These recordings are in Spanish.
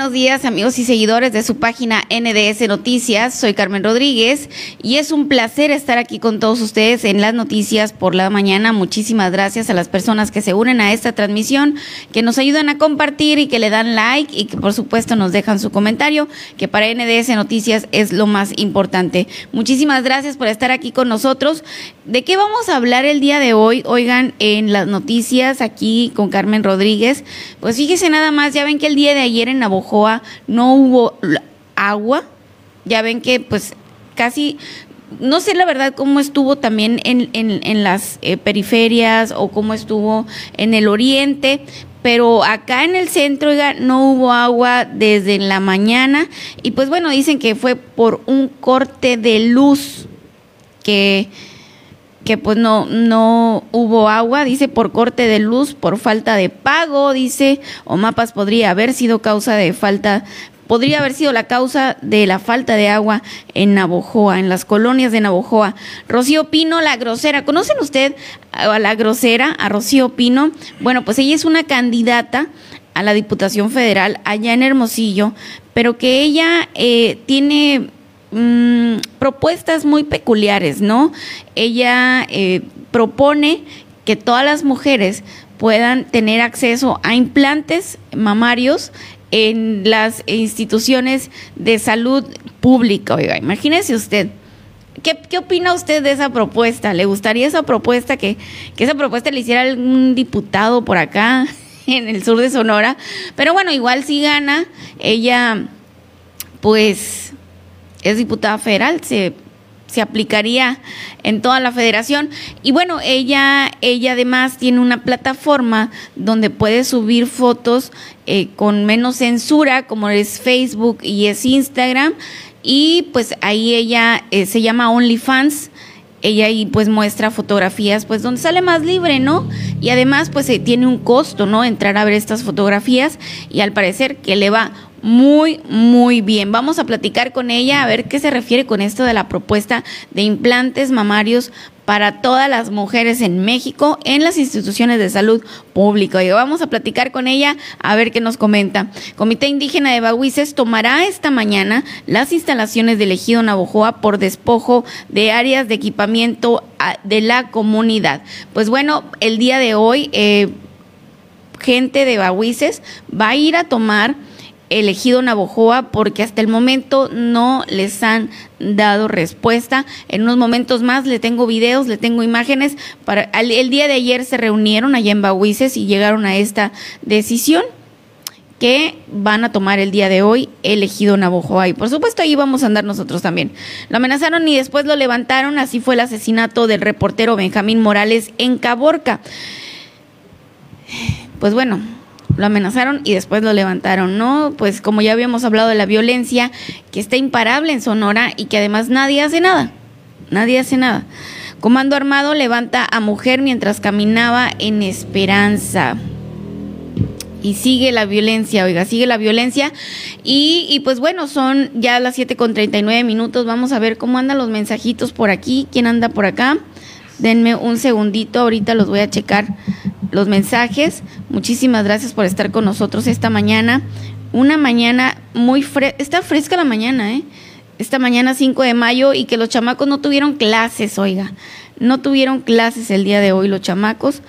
buenos días amigos y seguidores de su página NDS Noticias. Soy Carmen Rodríguez y es un placer estar aquí con todos ustedes en las noticias por la mañana. Muchísimas gracias a las personas que se unen a esta transmisión, que nos ayudan a compartir y que le dan like y que por supuesto nos dejan su comentario, que para NDS Noticias es lo más importante. Muchísimas gracias por estar aquí con nosotros. ¿De qué vamos a hablar el día de hoy? Oigan, en las noticias aquí con Carmen Rodríguez. Pues fíjese nada más, ya ven que el día de ayer en No hubo agua. Ya ven que pues casi no sé la verdad cómo estuvo también en, en, las eh, periferias o cómo estuvo en el oriente, pero acá en el centro no hubo agua desde la mañana y pues bueno, dicen que fue por un corte de luz que que pues no, no hubo agua, dice por corte de luz, por falta de pago, dice, o mapas podría haber sido causa de falta, podría haber sido la causa de la falta de agua en Navojoa, en las colonias de Navojoa. Rocío Pino, la grosera, ¿conocen usted a la grosera, a Rocío Pino? Bueno, pues ella es una candidata a la Diputación Federal allá en Hermosillo, pero que ella eh, tiene Mm, propuestas muy peculiares, ¿no? Ella eh, propone que todas las mujeres puedan tener acceso a implantes mamarios en las instituciones de salud pública. Oiga, imagínese usted. ¿Qué, ¿Qué, opina usted de esa propuesta? ¿Le gustaría esa propuesta, que, que esa propuesta le hiciera algún diputado por acá en el sur de Sonora? Pero bueno, igual si gana, ella pues es diputada federal, se, se aplicaría en toda la federación. Y bueno, ella, ella además tiene una plataforma donde puede subir fotos eh, con menos censura, como es Facebook y es Instagram. Y pues ahí ella eh, se llama OnlyFans ella ahí pues muestra fotografías pues donde sale más libre, ¿no? Y además pues eh, tiene un costo, ¿no? Entrar a ver estas fotografías y al parecer que le va muy, muy bien. Vamos a platicar con ella a ver qué se refiere con esto de la propuesta de implantes mamarios para todas las mujeres en México en las instituciones de salud pública. Y vamos a platicar con ella a ver qué nos comenta. Comité Indígena de Bahuises tomará esta mañana las instalaciones del ejido Navojoa por despojo de áreas de equipamiento ah, de la comunidad. Pues bueno, el día de hoy, eh, gente de Bahuises va a ir a tomar elegido Navojoa porque hasta el momento no les han dado respuesta. En unos momentos más le tengo videos, le tengo imágenes. Para, el, día de ayer se reunieron allá en Bahuises y llegaron a esta decisión que van a tomar el día de hoy elegido Navojoa. Y por supuesto ahí vamos a andar nosotros también. Lo amenazaron y después lo levantaron. Así fue el asesinato del reportero Benjamín Morales en Caborca. Pues bueno, lo amenazaron y después lo levantaron, ¿no? Pues como ya habíamos hablado de la violencia que está imparable en Sonora y que además nadie hace nada, nadie hace nada. Comando Armado levanta a mujer mientras caminaba en Esperanza. Y sigue la violencia, oiga, sigue la violencia. Y, pues bueno, son ya las 7 con 39 minutos. Vamos a ver cómo andan los mensajitos por aquí. ¿Quién anda por acá? Denme un segundito, ahorita los voy a checar los mensajes. Muchísimas gracias por estar con nosotros esta mañana. Una mañana muy fresca, está fresca la mañana, ¿eh? Esta mañana 5 de mayo y que los chamacos no tuvieron clases, oiga. No tuvieron clases el día de hoy los chamacos.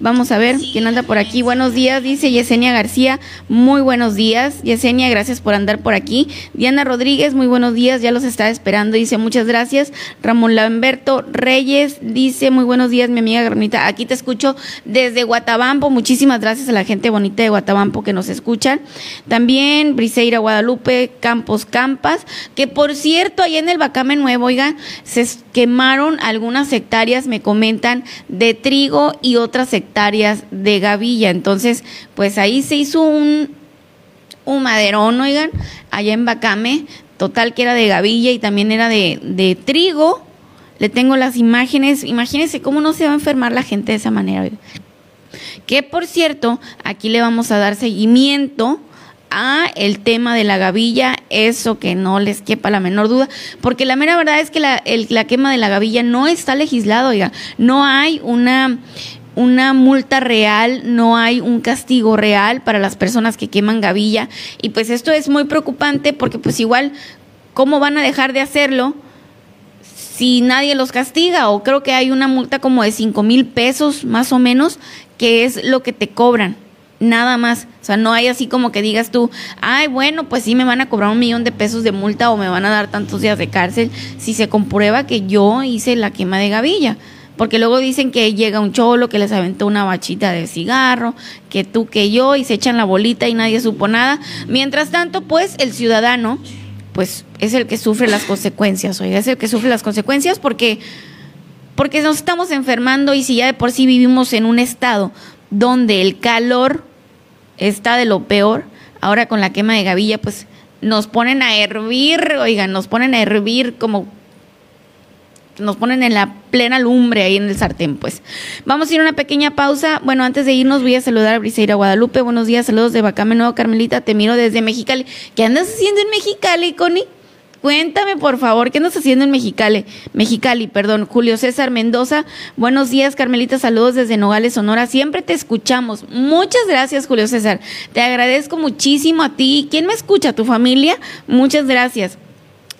Vamos a ver quién anda por aquí. Buenos días, dice Yesenia García. Muy buenos días. Yesenia, gracias por andar por aquí. Diana Rodríguez, muy buenos días. Ya los está esperando. Dice muchas gracias. Ramón Lamberto Reyes dice muy buenos días, mi amiga Garnita. Aquí te escucho desde Guatabampo. Muchísimas gracias a la gente bonita de Guatabampo que nos escuchan. También Briseira Guadalupe, Campos Campas, que por cierto, ahí en el Bacame Nuevo, oigan, se quemaron algunas hectáreas, me comentan, de trigo y otras hectáreas hectáreas de gavilla. Entonces, pues ahí se hizo un, un maderón, oigan, allá en Bacame, total que era de gavilla y también era de, de trigo. Le tengo las imágenes. Imagínense cómo no se va a enfermar la gente de esa manera. Que por cierto, aquí le vamos a dar seguimiento a el tema de la gavilla, eso que no les quepa la menor duda, porque la mera verdad es que la, la quema de la gavilla no está legislado, oiga, no hay una una multa real, no hay un castigo real para las personas que queman gavilla. Y pues esto es muy preocupante porque pues igual, ¿cómo van a dejar de hacerlo si nadie los castiga? O creo que hay una multa como de 5 mil pesos más o menos, que es lo que te cobran. Nada más. O sea, no hay así como que digas tú, ay, bueno, pues sí me van a cobrar un millón de pesos de multa o me van a dar tantos días de cárcel si se comprueba que yo hice la quema de gavilla porque luego dicen que llega un cholo que les aventó una bachita de cigarro, que tú, que yo, y se echan la bolita y nadie supo nada. Mientras tanto, pues el ciudadano, pues es el que sufre las consecuencias, oiga, es el que sufre las consecuencias porque, porque nos estamos enfermando y si ya de por sí vivimos en un estado donde el calor está de lo peor, ahora con la quema de gavilla, pues nos ponen a hervir, oigan, nos ponen a hervir como nos ponen en la plena lumbre ahí en el sartén, pues. Vamos a ir a una pequeña pausa. Bueno, antes de irnos voy a saludar a Briseira Guadalupe. Buenos días, saludos de Bacame Nuevo, Carmelita, te miro desde Mexicali. ¿Qué andas haciendo en Mexicali, Connie? Cuéntame, por favor, ¿qué andas haciendo en Mexicali? Mexicali, perdón. Julio César Mendoza. Buenos días, Carmelita. Saludos desde Nogales, Sonora. Siempre te escuchamos. Muchas gracias, Julio César. Te agradezco muchísimo a ti. ¿Quién me escucha? ¿Tu familia? Muchas gracias.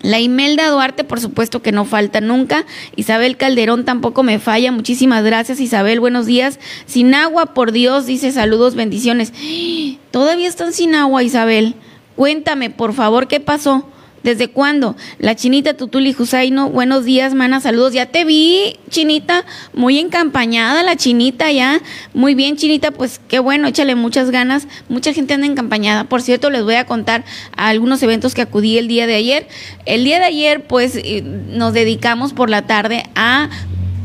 La Imelda Duarte, por supuesto que no falta nunca. Isabel Calderón tampoco me falla. Muchísimas gracias, Isabel. Buenos días. Sin agua, por Dios, dice saludos, bendiciones. Todavía están sin agua, Isabel. Cuéntame, por favor, ¿qué pasó? ¿Desde cuándo? La chinita Tutuli Jusaino, buenos días, mana, saludos. Ya te vi, chinita, muy encampañada la chinita ya. Muy bien, chinita, pues qué bueno, échale muchas ganas. Mucha gente anda encampañada. Por cierto, les voy a contar algunos eventos que acudí el día de ayer. El día de ayer, pues, eh, nos dedicamos por la tarde a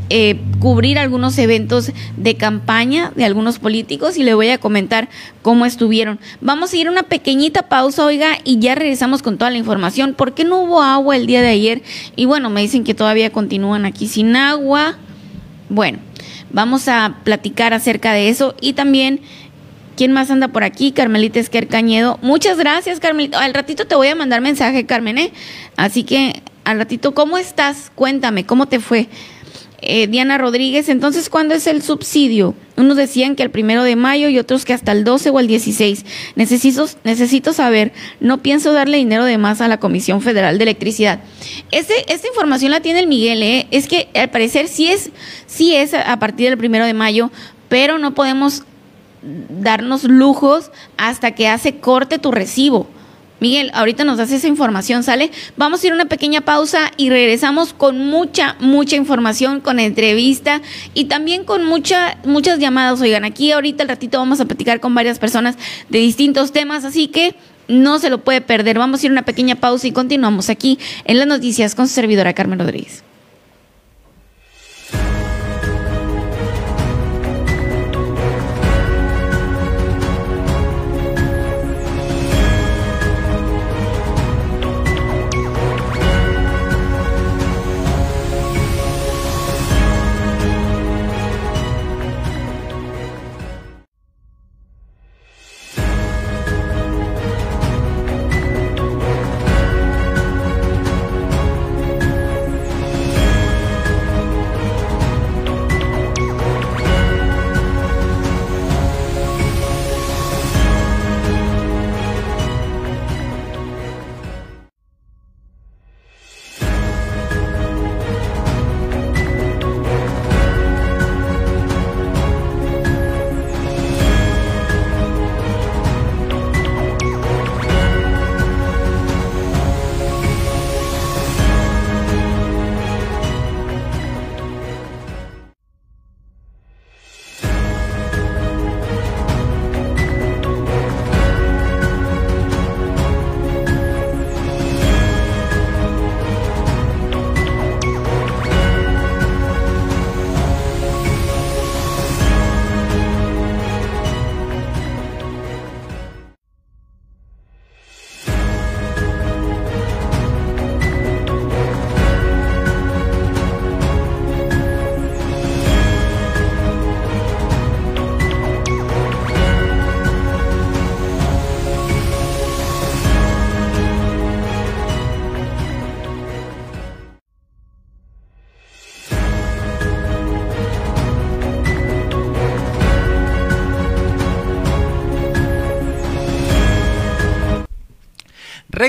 eh, cubrir algunos eventos de campaña de algunos políticos y le voy a comentar cómo estuvieron. Vamos a ir a una pequeñita pausa, oiga, y ya regresamos con toda la información. ¿Por qué no hubo agua el día de ayer? Y bueno, me dicen que todavía continúan aquí sin agua. Bueno, vamos a platicar acerca de eso y también... ¿Quién más anda por aquí? Carmelita Esquer Cañedo. Muchas gracias, Carmelita. Al ratito te voy a mandar mensaje, Carmen, ¿eh? Así que al ratito, ¿cómo estás? Cuéntame, ¿cómo te fue? Eh, Diana Rodríguez, entonces, ¿cuándo es el subsidio? Unos decían que el primero de mayo y otros que hasta el 12 o el 16. Necesito, necesito saber, no pienso darle dinero de más a la Comisión Federal de Electricidad. Este, esta información la tiene el Miguel, ¿eh? es que al parecer sí es, sí es a partir del primero de mayo, pero no podemos darnos lujos hasta que hace corte tu recibo. Miguel, ahorita nos das esa información, ¿sale? Vamos a ir a una pequeña pausa y regresamos con mucha, mucha información, con entrevista y también con mucha, muchas llamadas. Oigan, aquí ahorita al ratito vamos a platicar con varias personas de distintos temas, así que no se lo puede perder. Vamos a ir a una pequeña pausa y continuamos aquí en las noticias con su servidora Carmen Rodríguez.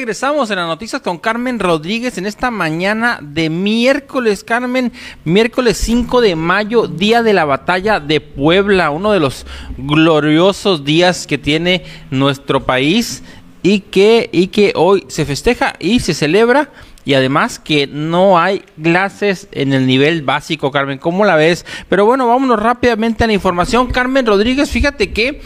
Regresamos en las noticias con Carmen Rodríguez en esta mañana de miércoles, Carmen, miércoles 5 de mayo, día de la batalla de Puebla, uno de los gloriosos días que tiene nuestro país y que, y que hoy se festeja y se celebra y además que no hay clases en el nivel básico, Carmen. ¿Cómo la ves? Pero bueno, vámonos rápidamente a la información. Carmen Rodríguez, fíjate que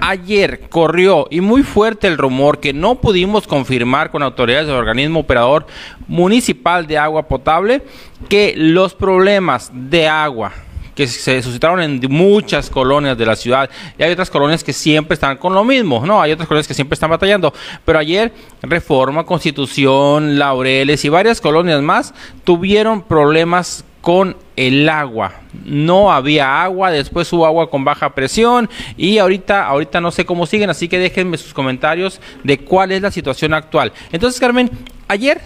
ayer corrió y muy fuerte el rumor que no pudimos confirmar con autoridades del organismo operador municipal de agua potable que los problemas de agua que se suscitaron en muchas colonias de la ciudad y hay otras colonias que siempre están con lo mismo, ¿no? Hay otras colonias que siempre están batallando, pero ayer Reforma, Constitución, Laureles y varias colonias más tuvieron problemas con el agua. No había agua, después hubo agua con baja presión y ahorita ahorita no sé cómo siguen, así que déjenme sus comentarios de cuál es la situación actual. Entonces, Carmen, ayer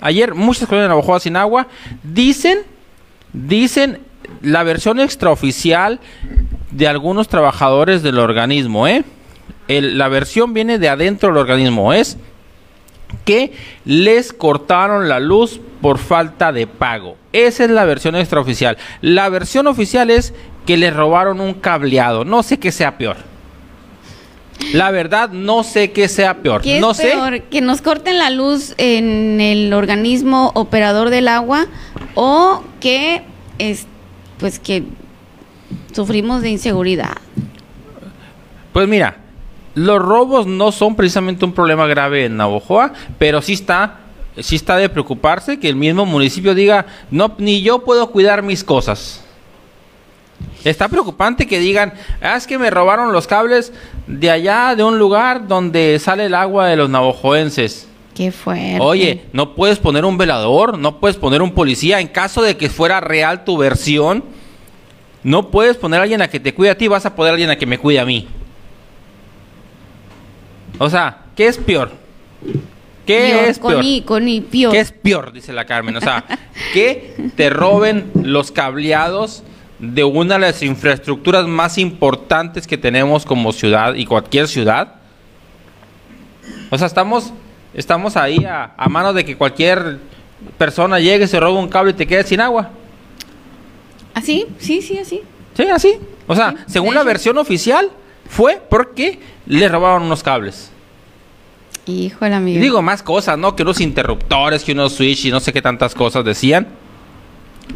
ayer muchas colonias de Navajo sin agua dicen dicen la versión extraoficial de algunos trabajadores del organismo, ¿eh? la versión viene de adentro del organismo, es que les cortaron la luz por falta de pago. Esa es la versión extraoficial. La versión oficial es que les robaron un cableado. No sé qué sea peor. La verdad, no sé qué sea peor. ¿Qué no es peor? ¿Que nos corten la luz en el organismo operador del agua o que este, pues que sufrimos de inseguridad. Pues mira, los robos no son precisamente un problema grave en Navojoa, pero sí está sí está de preocuparse que el mismo municipio diga, "No ni yo puedo cuidar mis cosas." Está preocupante que digan, ah, es que me robaron los cables de allá, de un lugar donde sale el agua de los navojoenses. Qué fuerte. Oye, no puedes poner un velador, no puedes poner un policía. En caso de que fuera real tu versión, no puedes poner a alguien a que te cuide a ti, vas a poner a alguien a que me cuide a mí. O sea, ¿qué es peor? ¿Qué es peor? Con ¿Qué es peor? Dice la Carmen. O sea, que te roben los cableados de una de las infraestructuras más importantes que tenemos como ciudad y cualquier ciudad. O sea, estamos Estamos ahí a, a manos de que cualquier persona llegue, se roba un cable y te quede sin agua. ¿Así? Sí, sí, así. Sí, así. O sea, según la versión oficial, fue porque le robaron unos cables. Híjole, amigo. Digo más cosas, ¿no? Que unos interruptores, que unos switch y no sé qué tantas cosas decían.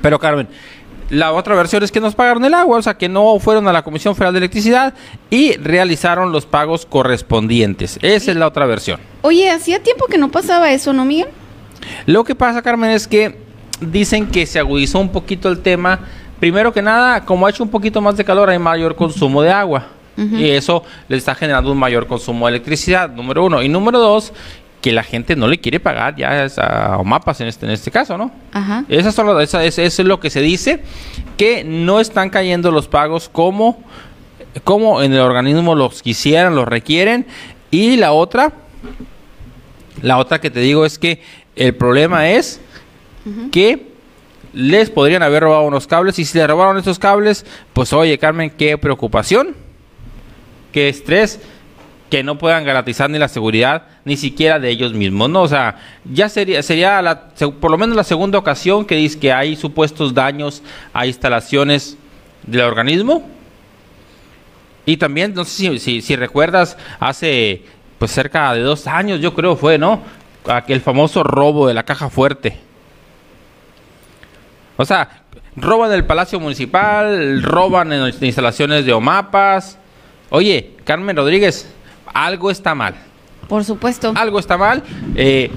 Pero Carmen, la otra versión es que nos pagaron el agua, o sea que no fueron a la Comisión Federal de Electricidad y realizaron los pagos correspondientes. Esa es la otra versión. Oye, hacía tiempo que no pasaba eso, ¿no, Miguel? Lo que pasa, Carmen, es que dicen que se agudizó un poquito el tema. Primero que nada, como ha hecho un poquito más de calor, hay mayor consumo de agua. Y eso le está generando un mayor consumo de electricidad, número uno. Y número dos, que la gente no le quiere pagar ya a mapas en este, en este caso, ¿no? Ajá. Eso, solo, eso, es lo que se dice, que no están cayendo los pagos como, como en el organismo los quisieran, los requieren. Y la otra, la otra que te digo es que el problema es que les podrían haber robado unos cables y si le robaron esos cables, pues oye Carmen, qué preocupación, qué estrés que no puedan garantizar ni la seguridad ni siquiera de ellos mismos, ¿no? O sea, ya sería sería la, por lo menos la segunda ocasión que dice que hay supuestos daños a instalaciones del organismo. Y también, no sé si, si, recuerdas, hace pues cerca de dos años, yo creo fue, ¿no? Aquel famoso robo de la caja fuerte. O sea, roban el Palacio Municipal, roban en instalaciones de OMAPAS. Oye, Carmen Rodríguez, algo está mal. Por supuesto. Algo está mal, eh,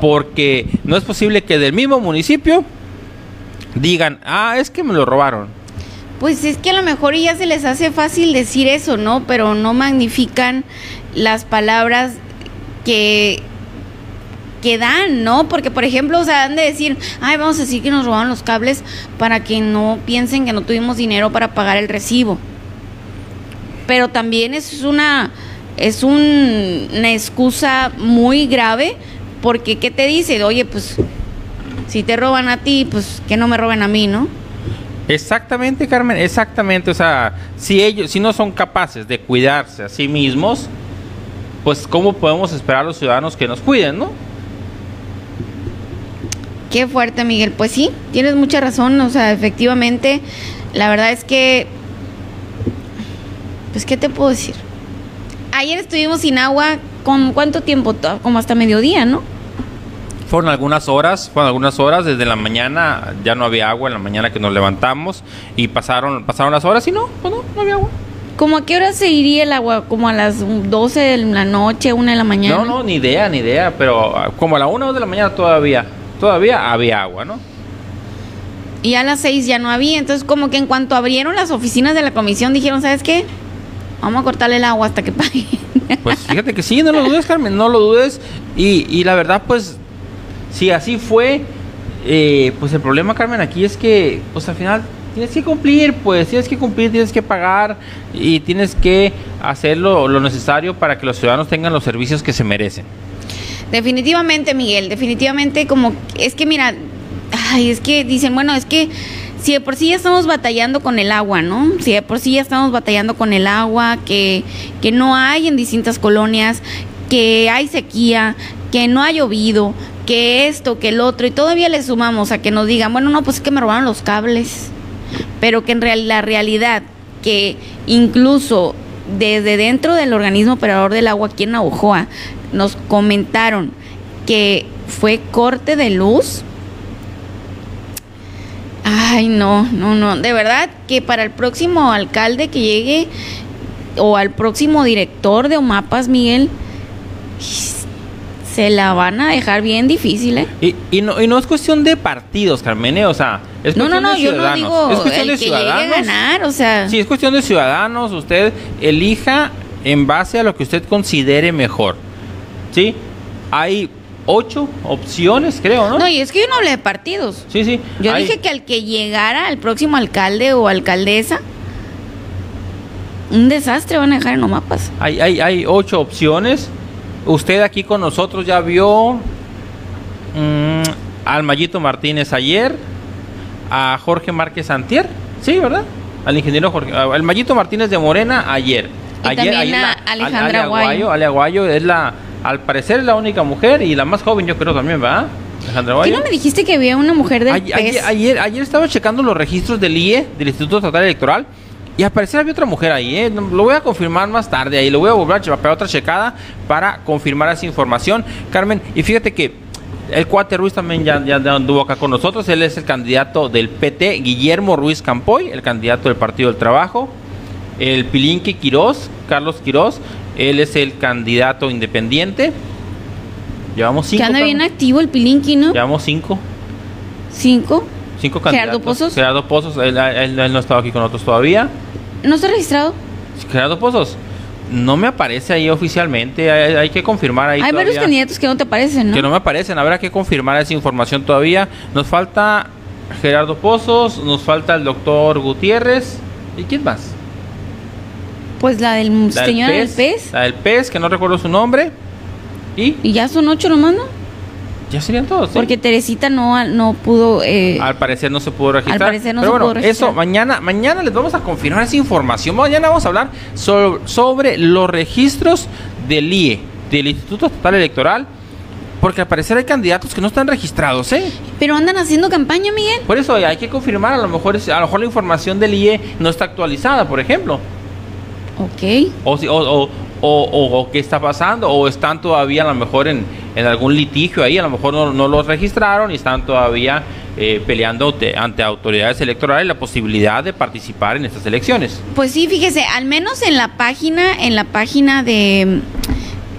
porque no es posible que del mismo municipio digan, ah, es que me lo robaron. Pues es que a lo mejor ya se les hace fácil decir eso, ¿no? Pero no magnifican las palabras que que dan, ¿no? Porque, por ejemplo, o sea, han de decir, ay, vamos a decir que nos robaron los cables para que no piensen que no tuvimos dinero para pagar el recibo. Pero también es una es una excusa muy grave porque ¿qué te dice? Oye, pues si te roban a ti, pues que no me roben a mí, ¿no? Exactamente, Carmen, exactamente. O sea, si ellos, si no son capaces de cuidarse a sí mismos, pues cómo podemos esperar a los ciudadanos que nos cuiden, ¿no? Qué fuerte, Miguel. Pues sí, tienes mucha razón. O sea, efectivamente, la verdad es que, pues, ¿qué te puedo decir? Ayer estuvimos sin agua, ¿con cuánto tiempo? Como hasta mediodía, ¿no? Fueron algunas horas, fueron algunas horas, desde la mañana ya no había agua, en la mañana que nos levantamos y pasaron, pasaron las horas y no, pues no, no había agua. ¿Cómo a qué hora se iría el agua? ¿Como a las 12 de la noche, 1 de la mañana? No, no, ni idea, ni idea, pero ah, como a la 1 de la mañana todavía, todavía había agua, ¿no? Y a las 6 ya no había, entonces como que en cuanto abrieron las oficinas de la comisión dijeron, ¿sabes qué? Vamos a cortarle el agua hasta que paguen. Pues fíjate que sí, no lo dudes, Carmen, no lo dudes. Y, y la verdad, pues si así fue, eh, pues el problema, Carmen, aquí es que, pues al final tienes que cumplir, pues tienes que cumplir, tienes que pagar y tienes que hacer lo, necesario para que los ciudadanos tengan los servicios que se merecen. Definitivamente, Miguel, definitivamente como es que mira, ay, es que dicen, bueno, es que si de por sí ya estamos batallando con el agua, ¿no? Si de por sí ya estamos batallando con el agua, que, que no hay en distintas colonias, que hay sequía, que no ha llovido, que esto, que el otro, y todavía le sumamos a que nos digan, bueno, no, pues es que me robaron los cables, pero que en real, la realidad, que incluso desde dentro del organismo operador del agua aquí en Naujoa, nos comentaron que fue corte de luz. Ay, no, no, no. De verdad que para el próximo alcalde que llegue o al próximo director de OMAPAS, Miguel, se la van a dejar bien difícil, ¿eh? Y, y, no, y no es cuestión de partidos, Carmen, ¿eh? o sea, es no, cuestión no, no, de yo no digo es cuestión el de que ciudadanos. llegue a ganar, o sea. Sí, es cuestión de ciudadanos, usted elija en base a lo que usted considere mejor. ¿Sí? Hay ocho opciones, creo, ¿no? No, y es que yo no hablé de partidos. Sí, sí. Yo hay- dije que al que llegara el próximo alcalde o alcaldesa, un desastre van a dejar en Omapas. Hay, hay, hay ocho opciones. Usted aquí con nosotros ya vio mm, al Mayito Martínez ayer, a Jorge Márquez Antier, sí, ¿verdad? Al ingeniero Jorge, al Mayito Martínez de Morena ayer. Y ayer, también a Alejandra Ale Aguayo. Ale Aguayo es la, al parecer es la única mujer y la más joven yo creo también, ¿verdad? Alejandra ¿Qué no me dijiste que había una mujer del PES? Ayer, ayer, estaba checando los registros del IE, del Instituto Estatal Electoral, y al parecer había otra mujer ahí. ¿eh? Lo voy a confirmar más tarde ahí. Lo voy a volver a pegar otra checada para confirmar esa información. Carmen, y fíjate que el cuate Ruiz también ya, ya anduvo acá con nosotros. Él es el candidato del PT, Guillermo Ruiz Campoy, el candidato del Partido del Trabajo. El Pilinque Quirós, Carlos Quirós, él es el candidato independiente. Llevamos cinco. que anda bien activo el Pilinqui, ¿no? Llevamos cinco. Cinco. Cinco Gerardo candidatos. Pozos. Gerardo Pozos, él, él- él no ha estado aquí con nosotros todavía. ¿No está registrado? Gerardo Pozos, no me aparece ahí oficialmente, hay, hay que confirmar ahí Hay varios candidatos que no te parecen, ¿no? Que no me aparecen, habrá que confirmar esa información todavía. Nos falta Gerardo Pozos, nos falta el doctor Gutiérrez. ¿Y quién más? Pues la del La señor del PES. La del PES, que no recuerdo su nombre. Y Y ya son ocho nomás, ¿no? ya serían todos. ¿sí? Porque Teresita no, no pudo... eh, Al parecer no se pudo registrar. Al parecer no Pero se bueno, pudo registrar. Eso, mañana, mañana les vamos a confirmar esa información. Mañana vamos a hablar sobre, sobre los registros del IE, del Instituto Estatal Electoral. Porque al parecer hay candidatos que no están registrados, ¿eh? Pero andan haciendo campaña, Miguel. Por eso hay que confirmar, a lo mejor a lo mejor la información del IE no está actualizada, por ejemplo. Ok. O, o, o, o- qué está pasando, o están todavía a lo mejor en, en algún litigio ahí, a lo mejor no, no los registraron y están todavía eh, peleando te- ante autoridades electorales la posibilidad de participar en estas elecciones. Pues sí, fíjese, al menos en la página, en la página de,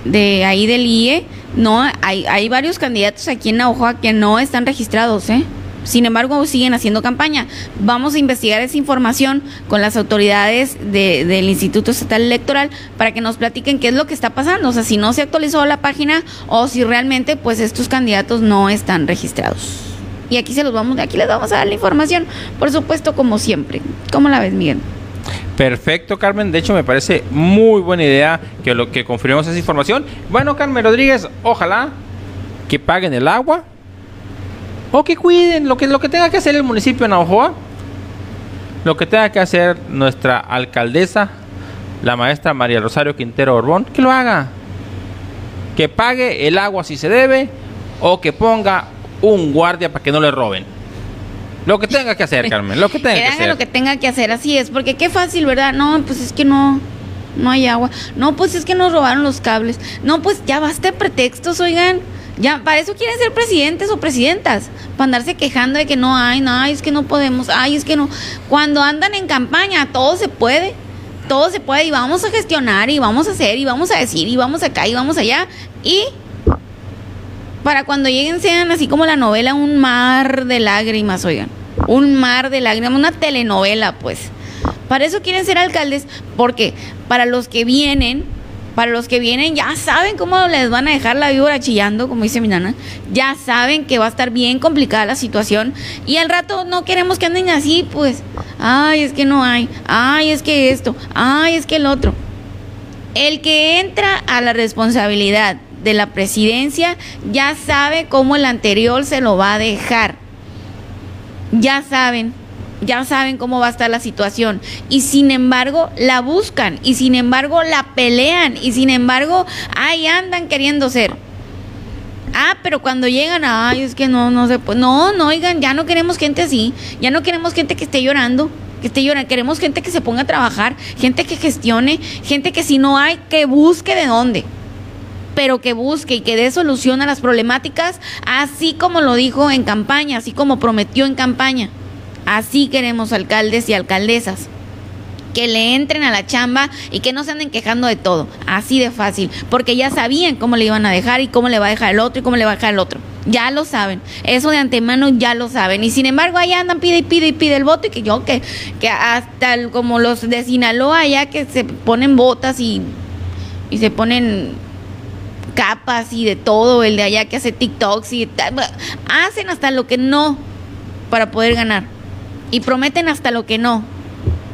de ahí del IE, no, hay, hay varios candidatos aquí en Naujoa que no están registrados, ¿eh? Sin embargo, siguen haciendo campaña. Vamos a investigar esa información con las autoridades de- del Instituto Estatal Electoral para que nos platiquen qué es lo que está pasando. O sea, si no se actualizó la página o si realmente, pues, estos candidatos no están registrados. Y aquí se los vamos, aquí les vamos a dar la información, por supuesto, como siempre. ¿Cómo la ves, Miguel? Perfecto, Carmen. De hecho, me parece muy buena idea que lo que confirmemos esa información. Bueno, Carmen Rodríguez, ojalá que paguen el agua o que cuiden lo que lo que tenga que hacer el municipio de Navajoa, lo que tenga que hacer nuestra alcaldesa, la maestra María Rosario Quintero Orbón, que lo haga. Que pague el agua si se debe o que ponga un guardia para que no le roben. Lo que tenga que hacer, Carmen, lo que tenga que, hacer. lo que tenga que hacer, así es, porque qué fácil, ¿verdad? No, pues es que no, no hay agua. No, pues es que nos robaron los cables. No, pues ya basta de pretextos, oigan. Ya, para eso quieren ser presidentes o presidentas, para andarse quejando de que no hay, no, es que no podemos, ay, es que no. Cuando andan en campaña, todo se puede, todo se puede y vamos a gestionar y vamos a hacer y vamos a decir y vamos acá y vamos allá. Y para cuando lleguen sean así como la novela Un mar de lágrimas, oigan. Un mar de lágrimas, una telenovela, pues. Para eso quieren ser alcaldes, porque para los que vienen, para los que vienen ya saben cómo les van a dejar la víbora chillando, como dice mi nana. Ya saben que va a estar bien complicada la situación. Y al rato no queremos que anden así, pues. Ay, es que no hay. Ay, es que esto. Ay, es que el otro. El que entra a la responsabilidad de la presidencia ya sabe cómo el anterior se lo va a dejar. Ya saben, ya saben cómo va a estar la situación. Y sin embargo, la buscan. Y sin embargo, la pelean. Y sin embargo, ahí andan queriendo ser. Ah, pero cuando llegan, ay, es que no, no se puede. No, no, oigan, ya no queremos gente así. Ya no queremos gente que esté llorando. Que esté llorando. Queremos gente que se ponga a trabajar. Gente que gestione. Gente que si no hay, que busque de dónde pero que busque y que dé solución a las problemáticas, así como lo dijo en campaña, así como prometió en campaña. Así queremos alcaldes y alcaldesas. Que le entren a la chamba y que no se anden quejando de todo. Así de fácil. Porque ya sabían cómo le iban a dejar y cómo le va a dejar el otro y cómo le va a dejar el otro. Ya lo saben. Eso de antemano ya lo saben. Y sin embargo, ahí andan, pide y pide y pide el voto. Y que yo, que, que hasta como los de Sinaloa, ya que se ponen botas y, y se ponen capas y de todo, el de allá que hace TikToks y hacen hasta lo que no para poder ganar y prometen hasta lo que no.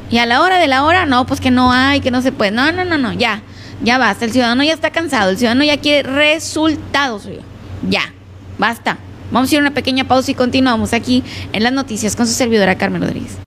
Y a la hora de la hora, no, pues que no hay, que no se puede. No, no, no, no, ya, ya basta. El ciudadano ya está cansado, el ciudadano ya quiere resultados. Ya, basta. Vamos a ir a una pequeña pausa y continuamos aquí en las noticias con su servidora Carmen Rodríguez.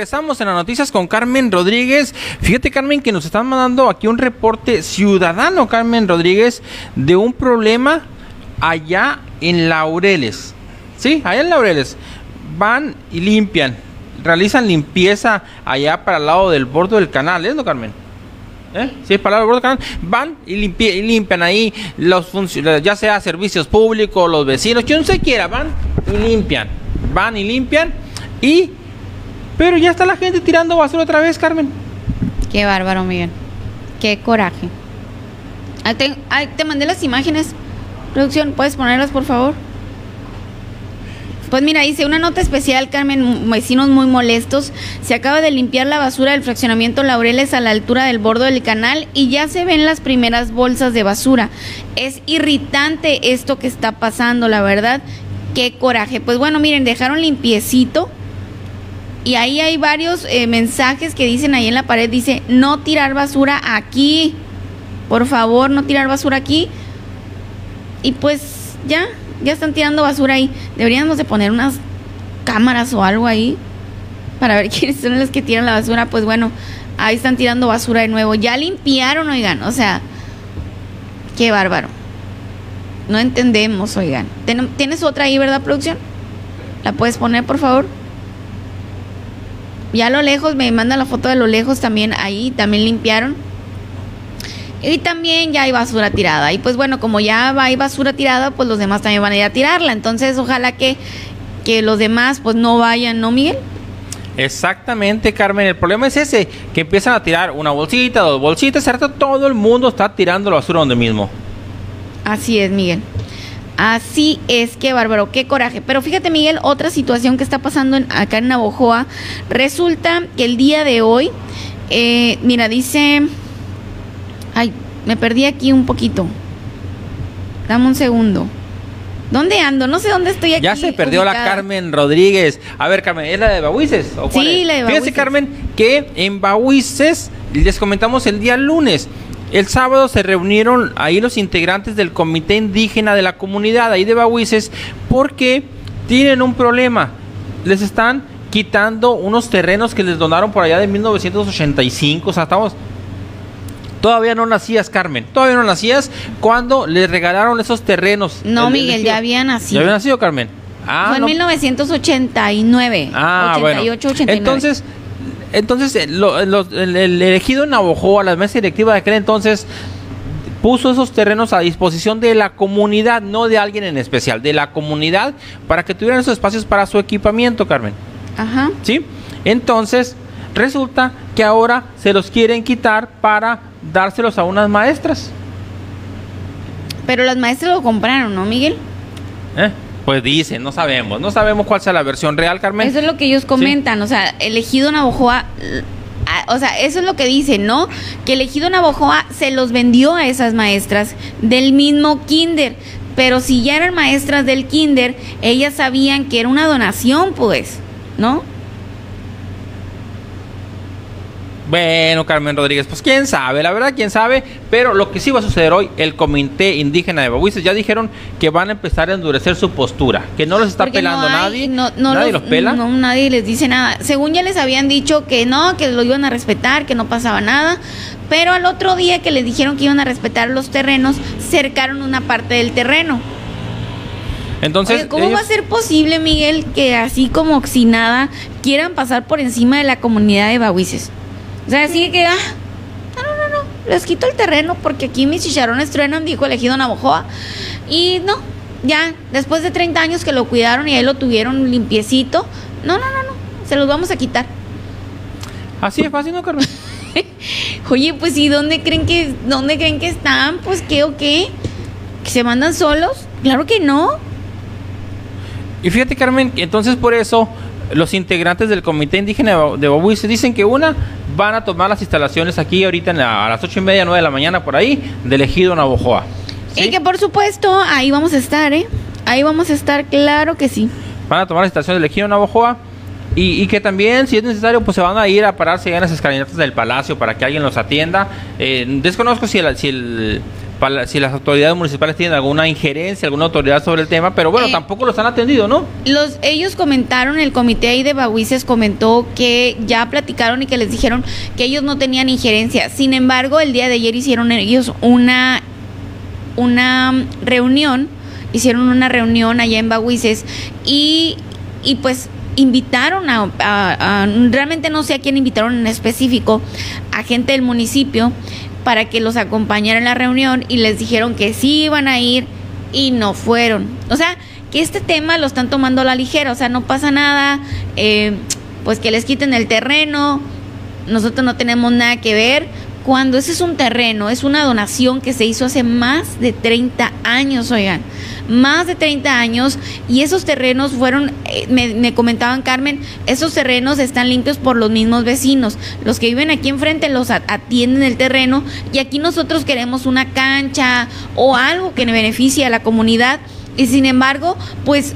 Regresamos en las noticias con Carmen Rodríguez. Fíjate, Carmen, que nos están mandando aquí un reporte ciudadano, Carmen Rodríguez, de un problema allá en Laureles. Sí, allá en Laureles. Van y limpian, realizan limpieza allá para el lado del borde del canal, ¿es no, Carmen? ¿Eh? Sí, palabra bordo canal. Van y limpian ahí los funcionarios, ya sea servicios públicos, los vecinos, quien se quiera, van y limpian. Van y limpian y... Pero ya está la gente tirando basura otra vez, Carmen. Qué bárbaro, Miguel. Qué coraje. Ahí te, te mandé las imágenes. Producción, ¿puedes ponerlas, por favor? Pues mira, dice una nota especial, Carmen, vecinos muy molestos. Se acaba de limpiar la basura del fraccionamiento Laureles a la altura del borde del canal y ya se ven las primeras bolsas de basura. Es irritante esto que está pasando, la verdad. Qué coraje. Pues bueno, miren, dejaron limpiecito. Y ahí hay varios eh, mensajes que dicen ahí en la pared, dice, no tirar basura aquí. Por favor, no tirar basura aquí. Y pues ya, ya están tirando basura ahí. Deberíamos de poner unas cámaras o algo ahí para ver quiénes son los que tiran la basura. Pues bueno, ahí están tirando basura de nuevo. Ya limpiaron, oigan. O sea, qué bárbaro. No entendemos, oigan. ¿Tienes otra ahí, verdad, producción? ¿La puedes poner, por favor? Ya a lo lejos, me manda la foto de lo lejos también, ahí también limpiaron. Y también ya hay basura tirada. Y pues bueno, como ya hay basura tirada, pues los demás también van a ir a tirarla. Entonces, ojalá que, que los demás pues no vayan, ¿no, Miguel? Exactamente, Carmen. El problema es ese, que empiezan a tirar una bolsita, dos bolsitas, ¿cierto? Todo el mundo está tirando la basura donde mismo. Así es, Miguel. Así es, qué bárbaro, qué coraje. Pero fíjate, Miguel, otra situación que está pasando en- acá en Navojoa. Resulta que el día de hoy, eh, mira, dice. Ay, me perdí aquí un poquito. Dame un segundo. ¿Dónde ando? No sé dónde estoy aquí. Ya se perdió la. Carmen Rodríguez. A ver, Carmen, ¿es la de Bahuices? o cuál Sí, es? la de Fíjese, Bahuices. Carmen, que en Bahuices, les comentamos el día lunes, el sábado se reunieron ahí los integrantes del comité indígena de la comunidad ahí de Bahuices porque tienen un problema. Les están quitando unos terrenos que les donaron por allá de 1985. O sea, estamos Todavía no nacías, Carmen. Todavía no nacías cuando le regalaron esos terrenos. No, El- Miguel, el- ya había nacido. ¿Ya había nacido, Carmen? Ah, Fue en no. 1989. Ah, 88, bueno. 89. Entonces, entonces eh, lo- los- el, el elegido en Navojoa, la mesa directiva de aquel entonces, puso esos terrenos a disposición de la comunidad, no de alguien en especial, de la comunidad, para que tuvieran esos espacios para su equipamiento, Carmen. Ajá. ¿Sí? Entonces, resulta que ahora se los quieren quitar para dárselos a unas maestras. Pero las maestras lo compraron, ¿no, Miguel? ¿eh? Pues dicen, no sabemos, no sabemos cuál sea la versión real, Carmen. Eso es lo que ellos comentan, o sea, elegido Navojoa, o sea, eso es lo que dicen, ¿no? Que elegido Navojoa se los vendió a esas maestras del mismo kinder, pero si ya eran maestras del kinder, ellas sabían que era una donación, pues, ¿no? Bueno, Carmen Rodríguez, pues quién sabe, la verdad quién sabe, pero lo que sí va a suceder hoy, el Comité Indígena de Bahuises ya dijeron que van a empezar a endurecer su postura, que no los está Porque pelando no hay- nadie, no- no nadie los, pela. No, nadie les dice nada. Según ya les habían dicho que no, que lo iban a respetar, que no pasaba nada. Pero al otro día que les dijeron que iban a respetar los terrenos, cercaron una parte del terreno. Entonces, Oye, ¿cómo ellos- va a ser posible, Miguel, que así como si nada quieran pasar por encima de la comunidad de Bahuises? O sea, así que, ah, no, no, no, no, les quito el terreno porque aquí mis chicharrones truenan, dijo elegido Navojoa. Y no, ya, después de 30 años que lo cuidaron y ahí lo tuvieron limpiecito, no, no, no, no, se los vamos a quitar. Así es fácil, ¿no, Carmen? Oye, pues ¿y dónde creen que, dónde creen que están? Pues qué o qué, que se mandan solos, claro que no. Y fíjate, Carmen, que entonces por eso los integrantes del Comité Indígena de Ba- de Bahuises dicen que una, van a tomar las instalaciones aquí ahorita en la- a las ocho y media, nueve de la mañana por ahí, del ejido Navojoa. ¿Sí? Y que por supuesto, ahí vamos a estar, ¿eh? Ahí vamos a estar, claro que sí. van a tomar las instalaciones del Ejido Navojoa y, y que también, si es necesario, pues se van a ir a pararse ya en las escalinatas del palacio para que alguien los atienda. Eh, desconozco si, el- si, el si las autoridades municipales tienen alguna injerencia, alguna autoridad sobre el tema, pero bueno, Eh, tampoco los han atendido, ¿no? Los, ellos comentaron, el comité ahí de Bahuises comentó que ya platicaron y que les dijeron que ellos no tenían injerencia. Sin embargo, el día de ayer hicieron ellos una, una reunión, hicieron una reunión allá en Bahuises y, y pues invitaron a, realmente no sé a quién invitaron en específico, a gente del municipio para que los acompañara en la reunión y les dijeron que sí iban a ir y no fueron. O sea, que este tema lo están tomando a la ligera, o sea, no pasa nada, eh, pues que les quiten el terreno, nosotros no tenemos nada que ver, cuando ese es un terreno, es una donación que se hizo hace más de 30 años, oigan, más de 30 años, y esos terrenos fueron, eh, me, comentaban Carmen, esos terrenos están limpios por los mismos vecinos, los que viven aquí enfrente los atienden el terreno, y aquí nosotros queremos una cancha o algo que beneficie a la comunidad, y sin embargo, pues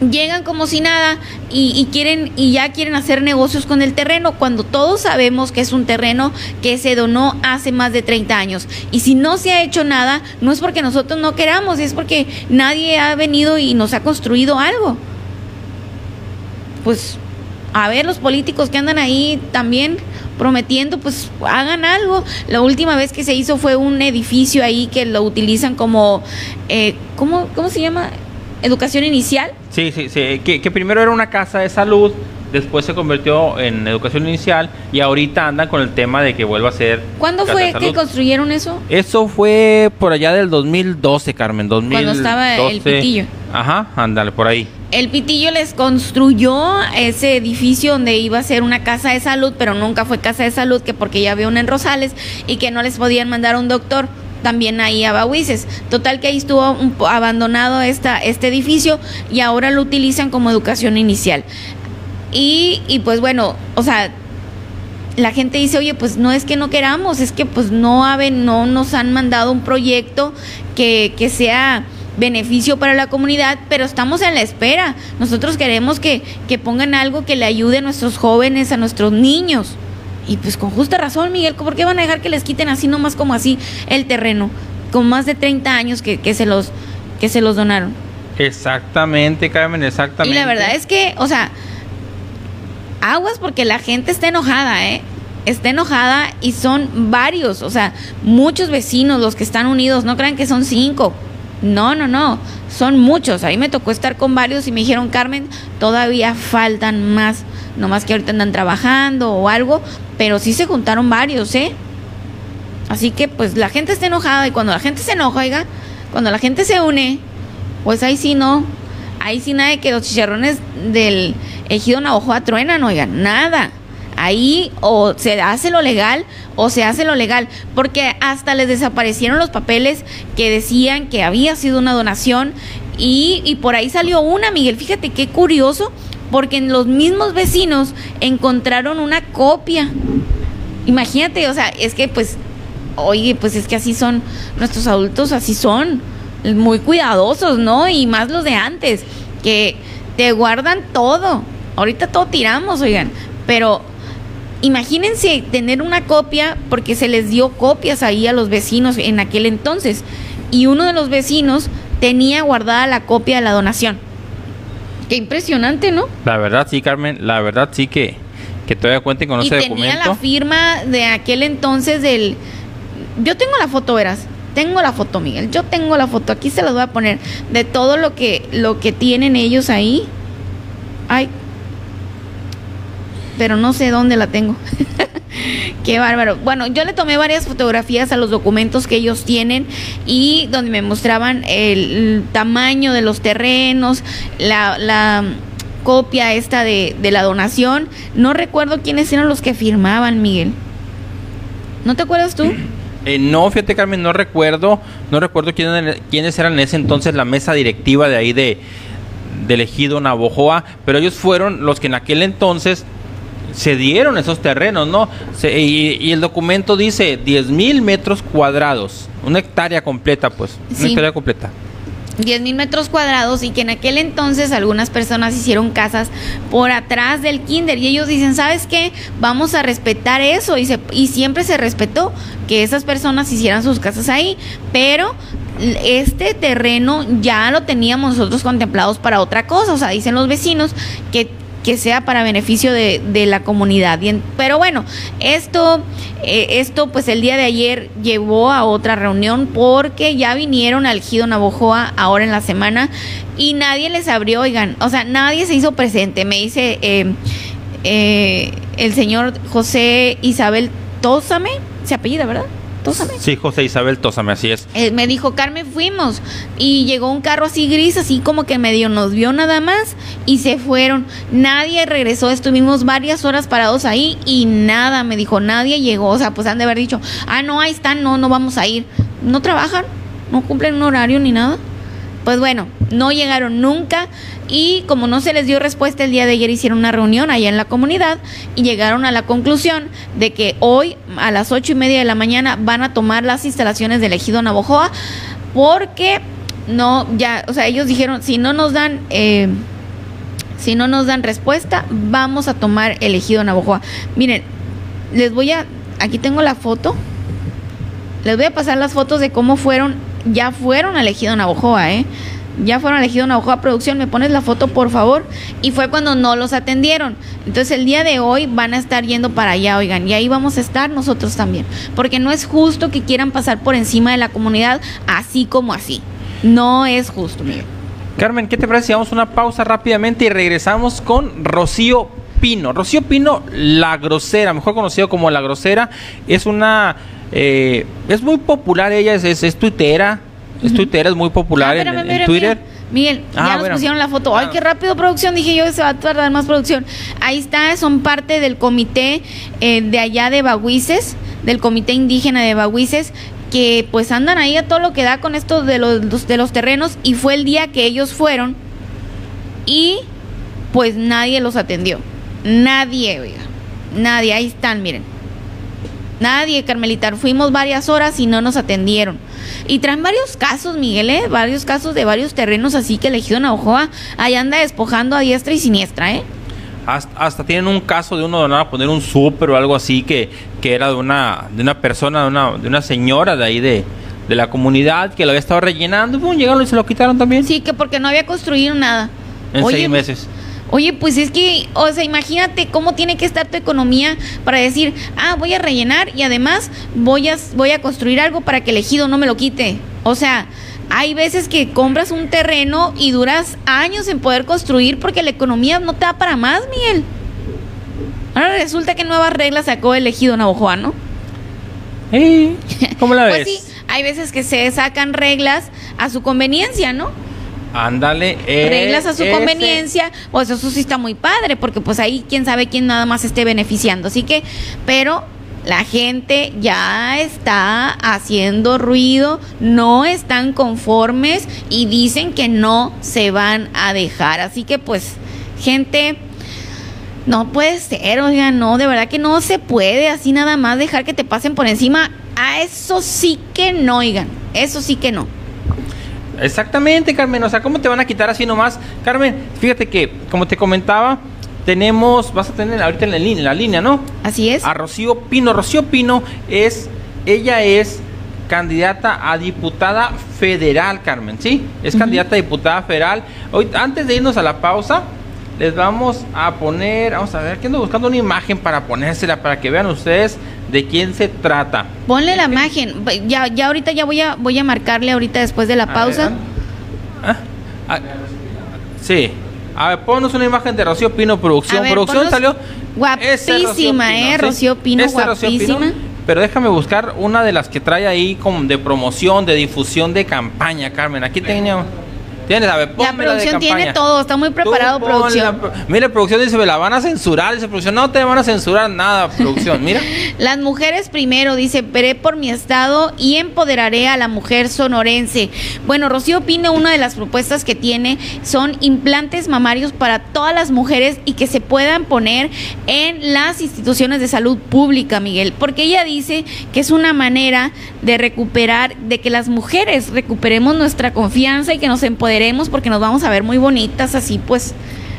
llegan como si nada y, quieren y ya quieren hacer negocios con el terreno cuando todos sabemos que es un terreno que se donó hace más de 30 años. Y si no se ha hecho nada no es porque nosotros no queramos es porque nadie ha venido y nos ha construido algo. Pues a ver los políticos que andan ahí también prometiendo pues hagan algo. La última vez que se hizo fue un edificio ahí que lo utilizan como eh, ¿cómo, ¿cómo se llama? Educación inicial. Sí, sí, sí, que, primero era una casa de salud, después se convirtió en educación inicial y ahorita andan con el tema de que vuelva a ser... ¿Cuándo fue que construyeron eso? Eso fue por allá del 2012, Carmen, 2012. Cuando estaba el Pitillo. Ajá, ándale, por ahí. El Pitillo les construyó ese edificio donde iba a ser una casa de salud, pero nunca fue casa de salud, que porque ya había una en Rosales y que no les podían mandar a un doctor también ahí a Bahuices. Total que ahí estuvo abandonado esta, este edificio y ahora lo utilizan como educación inicial. Y, y pues bueno, o sea, la gente dice, oye, pues no es que no queramos, es que pues no, no nos han mandado un proyecto que, que sea beneficio para la comunidad, pero estamos en la espera. Nosotros queremos que, que pongan algo que le ayude a nuestros jóvenes, a nuestros niños. Y pues con justa razón, Miguel, ¿por qué van a dejar que les quiten así nomás como así el terreno? Con más de 30 años que, que se los que se los donaron. Exactamente, Carmen, exactamente. Y la verdad es que, o sea, aguas porque la gente está enojada, ¿eh? Está enojada y son varios, o sea, muchos vecinos los que están unidos, no crean que son cinco. No, no, no, son muchos. Ahí me tocó estar con varios y me dijeron, Carmen, todavía faltan más, nomás que ahorita andan trabajando o algo, pero sí se juntaron varios, ¿eh? Así que pues la gente está enojada y cuando la gente se enoja, oiga, cuando la gente se une, pues ahí sí no, ahí sí nada de que los chicharrones del ejido Navajoa truenan, oigan, nada. Ahí o se hace lo legal o se hace lo legal, porque hasta les desaparecieron los papeles que decían que había sido una donación y, y por ahí salió una, Miguel, fíjate qué curioso, porque en los mismos vecinos encontraron una copia. Imagínate, o sea, es que pues, oye, pues es que así son nuestros adultos, así son, muy cuidadosos, ¿no? Y más los de antes, que te guardan todo. Ahorita todo tiramos, oigan, pero imagínense tener una copia porque se les dio copias ahí a los vecinos en aquel entonces y uno de los vecinos tenía guardada la copia de la donación. Qué impresionante, ¿no? La verdad sí, Carmen, la verdad sí que, que todavía cuenten con y ese tenía la firma de aquel entonces del... Yo tengo la foto, verás. Tengo la foto, Miguel. Yo tengo la foto. Aquí se las voy a poner. De todo lo que, lo que tienen ellos ahí. Ay. Pero no sé dónde la tengo. Qué bárbaro. Bueno, yo le tomé varias fotografías a los documentos que ellos tienen y donde me mostraban el tamaño de los terrenos, la, copia esta de, la donación. No recuerdo quiénes eran los que firmaban, Miguel. ¿No te acuerdas tú? Eh, no, fíjate Carmen, no recuerdo, no recuerdo quiénes, quiénes eran en ese entonces la mesa directiva de ahí de, de elegido Navojoa, pero ellos fueron los que en aquel entonces se dieron esos terrenos, ¿no? y, el documento dice 10 mil metros cuadrados, una hectárea completa, pues, una hectárea completa. 10 mil metros cuadrados y que en aquel entonces algunas personas hicieron casas por atrás del kinder y ellos dicen, ¿sabes qué? Vamos a respetar eso y, se, y siempre se respetó que esas personas hicieran sus casas ahí, pero este terreno ya lo teníamos nosotros contemplados para otra cosa, o sea, dicen los vecinos que que sea para beneficio de, de la comunidad. Bien, pero bueno, esto, eh, esto pues el día de ayer llevó a otra reunión porque ya vinieron al Gido Navojoa ahora en la semana y nadie les abrió, oigan, o sea, nadie se hizo presente. Me dice eh, eh, el señor José Isabel Tósame, se apellida, ¿verdad? Tósame. Sí, José Isabel Tósame, así es. Eh, me dijo, Carmen, fuimos. Y llegó un carro así gris, así como que medio nos vio nada más y se fueron. Nadie regresó, estuvimos varias horas parados ahí y nada, me dijo, nadie llegó. O sea, pues han de haber dicho, ah, no, ahí están, no, no vamos a ir. No trabajan, no cumplen un horario ni nada. Pues bueno, no llegaron nunca y como no se les dio respuesta el día de ayer hicieron una reunión allá en la comunidad y llegaron a la conclusión de que hoy a las ocho y media de la mañana van a tomar las instalaciones del ejido Navojoa porque no, ya, o sea, ellos dijeron, si no nos dan... Eh, si no nos dan respuesta, vamos a tomar el ejido Navojoa. Miren, les voy a, aquí tengo la foto, les voy a pasar las fotos de cómo fueron, ya fueron al ejido Navojoa, ¿eh? Ya fueron al ejido Navojoa Producción, me pones la foto por favor. Y fue cuando no los atendieron. Entonces el día de hoy van a estar yendo para allá, oigan, y ahí vamos a estar nosotros también. Porque no es justo que quieran pasar por encima de la comunidad así como así. No es justo, Miguel. Carmen, ¿qué te parece si vamos a una pausa rápidamente y regresamos con Rocío Pino? Rocío Pino, la grosera, mejor conocido como la grosera, es una... eh, es muy popular ella, es, es, es tuitera, es tuitera, es muy popular Ah, en, en Twitter. Miguel, Miguel, Ah, ya nos bueno. pusieron la foto. Ay, Ah. qué rápido producción. Dije yo, se va a tardar más producción. Ahí está, son parte del comité eh, de allá de Bahuices, del comité indígena de Bahuices, que pues andan ahí a todo lo que da con esto de los, de los terrenos. Y fue el día que ellos fueron y pues nadie los atendió. Nadie, oiga. Nadie, ahí están, miren. Nadie, Carmelita. Fuimos varias horas y no nos atendieron. Y traen varios casos, Miguel, ¿eh? Varios casos de varios terrenos, así que el ejido Navajoa ahí anda despojando a diestra y siniestra, ¿eh? Hasta, hasta tienen un caso de uno donde van a poner un súper o algo así que, que era de una, de una persona, de una, de una señora de ahí de, de la comunidad que lo había estado rellenando. Pum, llegaron y se lo quitaron también. Sí, que porque no había construido nada. En Oye, seis meses. Oye, pues es que, o sea, imagínate cómo tiene que estar tu economía para decir, ah, voy a rellenar y además voy a, voy a construir algo para que el ejido no me lo quite. O sea, hay veces que compras un terreno y duras años en poder construir porque la economía no te da para más, Miguel. Ahora resulta que nuevas reglas sacó el ejido Navajoa, ¿no? Eh, ¿Cómo la ves? Pues sí, hay veces que se sacan reglas a su conveniencia, ¿no? Ándale. eh, reglas a su ese- conveniencia, pues eso sí está muy padre, porque pues ahí quién sabe quién nada más esté beneficiando. Así que, pero la gente ya está haciendo ruido, no están conformes y dicen que no se van a dejar. Así que pues, gente, no puede ser, oigan, no, de verdad que no se puede así nada más dejar que te pasen por encima. A eso sí que no, oigan, eso sí que no. Exactamente, Carmen. O sea, ¿cómo te van a quitar así nomás? Carmen, fíjate que, como te comentaba, tenemos, vas a tener ahorita en la línea, en la línea ¿no? Así es. A Rocío Pino. Rocío Pino es, ella es candidata a diputada federal, Carmen, ¿sí? Es candidata a diputada federal. Hoy, antes de irnos a la pausa, les vamos a poner, vamos a ver, que ando buscando una imagen para ponérsela, para que vean ustedes de quién se trata. Ponle la imagen. Ya, ya ahorita ya voy a voy a marcarle ahorita después de la A pausa. ver, ¿ah? Ah, sí. A ver, ponnos una imagen de Rocío Pino, producción. Ver, producción salió. Guapísima, ¿eh? Rocío Pino, Ese Rocío Pino. guapísima. Pero déjame buscar una de las que trae ahí como de promoción, de difusión de campaña, Carmen. Aquí tenía. Tienes, a ver, La de producción tiene todo, está muy preparado Tú producción. pro- Mire, producción dice, me la van a censurar. Dice, producción, no te van a censurar nada, producción. Mira. Las mujeres primero, dice, veré por mi estado y empoderaré a la mujer sonorense. Bueno, Rocío Pino, una de las propuestas que tiene son implantes mamarios para todas las mujeres y que se puedan poner en las instituciones de salud pública, Miguel, porque ella dice que es una manera de recuperar, de que las mujeres recuperemos nuestra confianza y que nos empoderemos porque nos vamos a ver muy bonitas así, pues,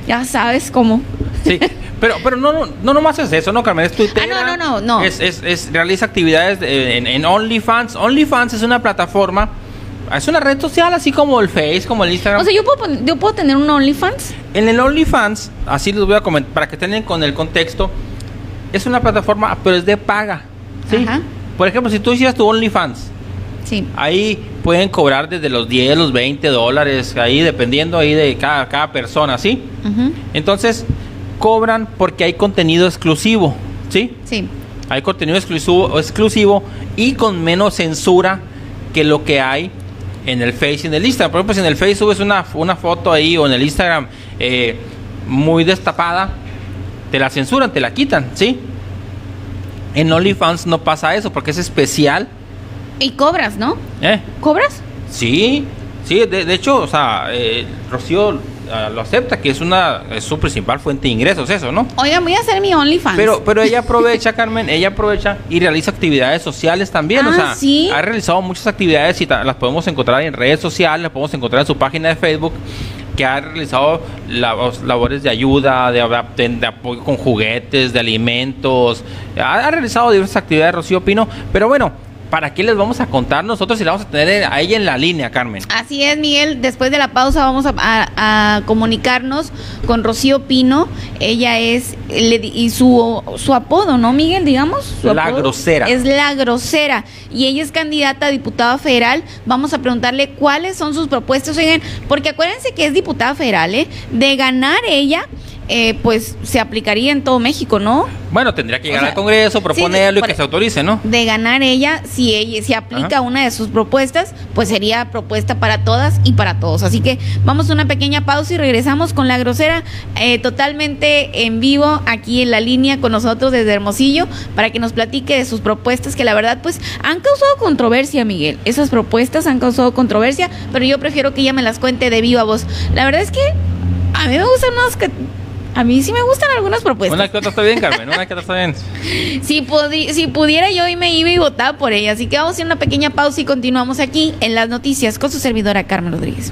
ya sabes cómo. Sí, pero, pero no, no, no nomás es eso, ¿no, Carmen? Es Twitter. Ah, no, no, no, no. Es, es, es- realiza actividades de- en, en OnlyFans. OnlyFans es una plataforma Es una red social así como el Face, como el Instagram. O sea, yo puedo, yo puedo tener un OnlyFans. En el OnlyFans, así les voy a comentar, para que tengan con el contexto, es una plataforma, pero es de paga. ¿sí? Ajá. Por ejemplo, si tú hicieras tu OnlyFans, Sí. ahí pueden cobrar desde los 10, los 20 dólares, ahí dependiendo ahí de cada, cada persona, ¿sí? Entonces, cobran porque hay contenido exclusivo, ¿sí? Sí. Hay contenido exclusivo, exclusivo y con menos censura que lo que hay en el Face y en el Instagram. Por ejemplo, si en el Face subes una, una foto ahí o en el Instagram eh, muy destapada, te la censuran, te la quitan, ¿sí? En OnlyFans no pasa eso porque es especial. Y cobras, ¿no? ¿eh? ¿Cobras? Sí, sí, de, de hecho, o sea, eh, Rocío ah, lo acepta que es una es su principal fuente de ingresos, eso, ¿no? Oigan, voy a hacer mi OnlyFans. Pero, pero ella aprovecha, Carmen, ella aprovecha y realiza actividades sociales también. o Ah, sea, ¿sí? ha realizado muchas actividades y las podemos encontrar en redes sociales, las podemos encontrar en su página de Facebook, que ha realizado labos- labores de ayuda, de, de- de apoyo con juguetes, de alimentos. Ha, ha realizado diversas actividades, Rocío Pino. Pero bueno, ¿para qué les vamos a contar nosotros si la vamos a tener a ella en la línea, Carmen? Así es, Miguel. Después de la pausa vamos a, a- a comunicarnos con Rocío Pino. Ella es, le y su, su apodo, ¿no, Miguel? Digamos. Su La apodo grosera. Es la grosera. Y ella es candidata a diputada federal. Vamos a preguntarle cuáles son sus propuestas. Oigan, porque acuérdense que es diputada federal, ¿eh? De ganar ella, eh, pues se aplicaría en todo México, ¿no? Bueno, tendría que llegar sea, al Congreso, proponerlo por- y que se autorice, ¿no? de ganar ella, si ella si aplica Ajá. una de sus propuestas, pues sería propuesta para todas y para todos. Así que vamos a una pequeña pausa y regresamos con la grosera eh, totalmente en vivo aquí en la línea con nosotros desde Hermosillo para que nos platique de sus propuestas que la verdad pues han causado controversia, Miguel. Esas propuestas han causado controversia, pero yo prefiero que ella me las cuente de viva voz. La verdad es que a mí me gustan unas que a mí sí me gustan algunas propuestas. Una que otra está bien, Carmen, una que otra está bien. Si, pudi- si pudiera yo y me iba y votaba por ella. Así que vamos a hacer una pequeña pausa y continuamos aquí en las noticias con su servidora Carmen Rodríguez.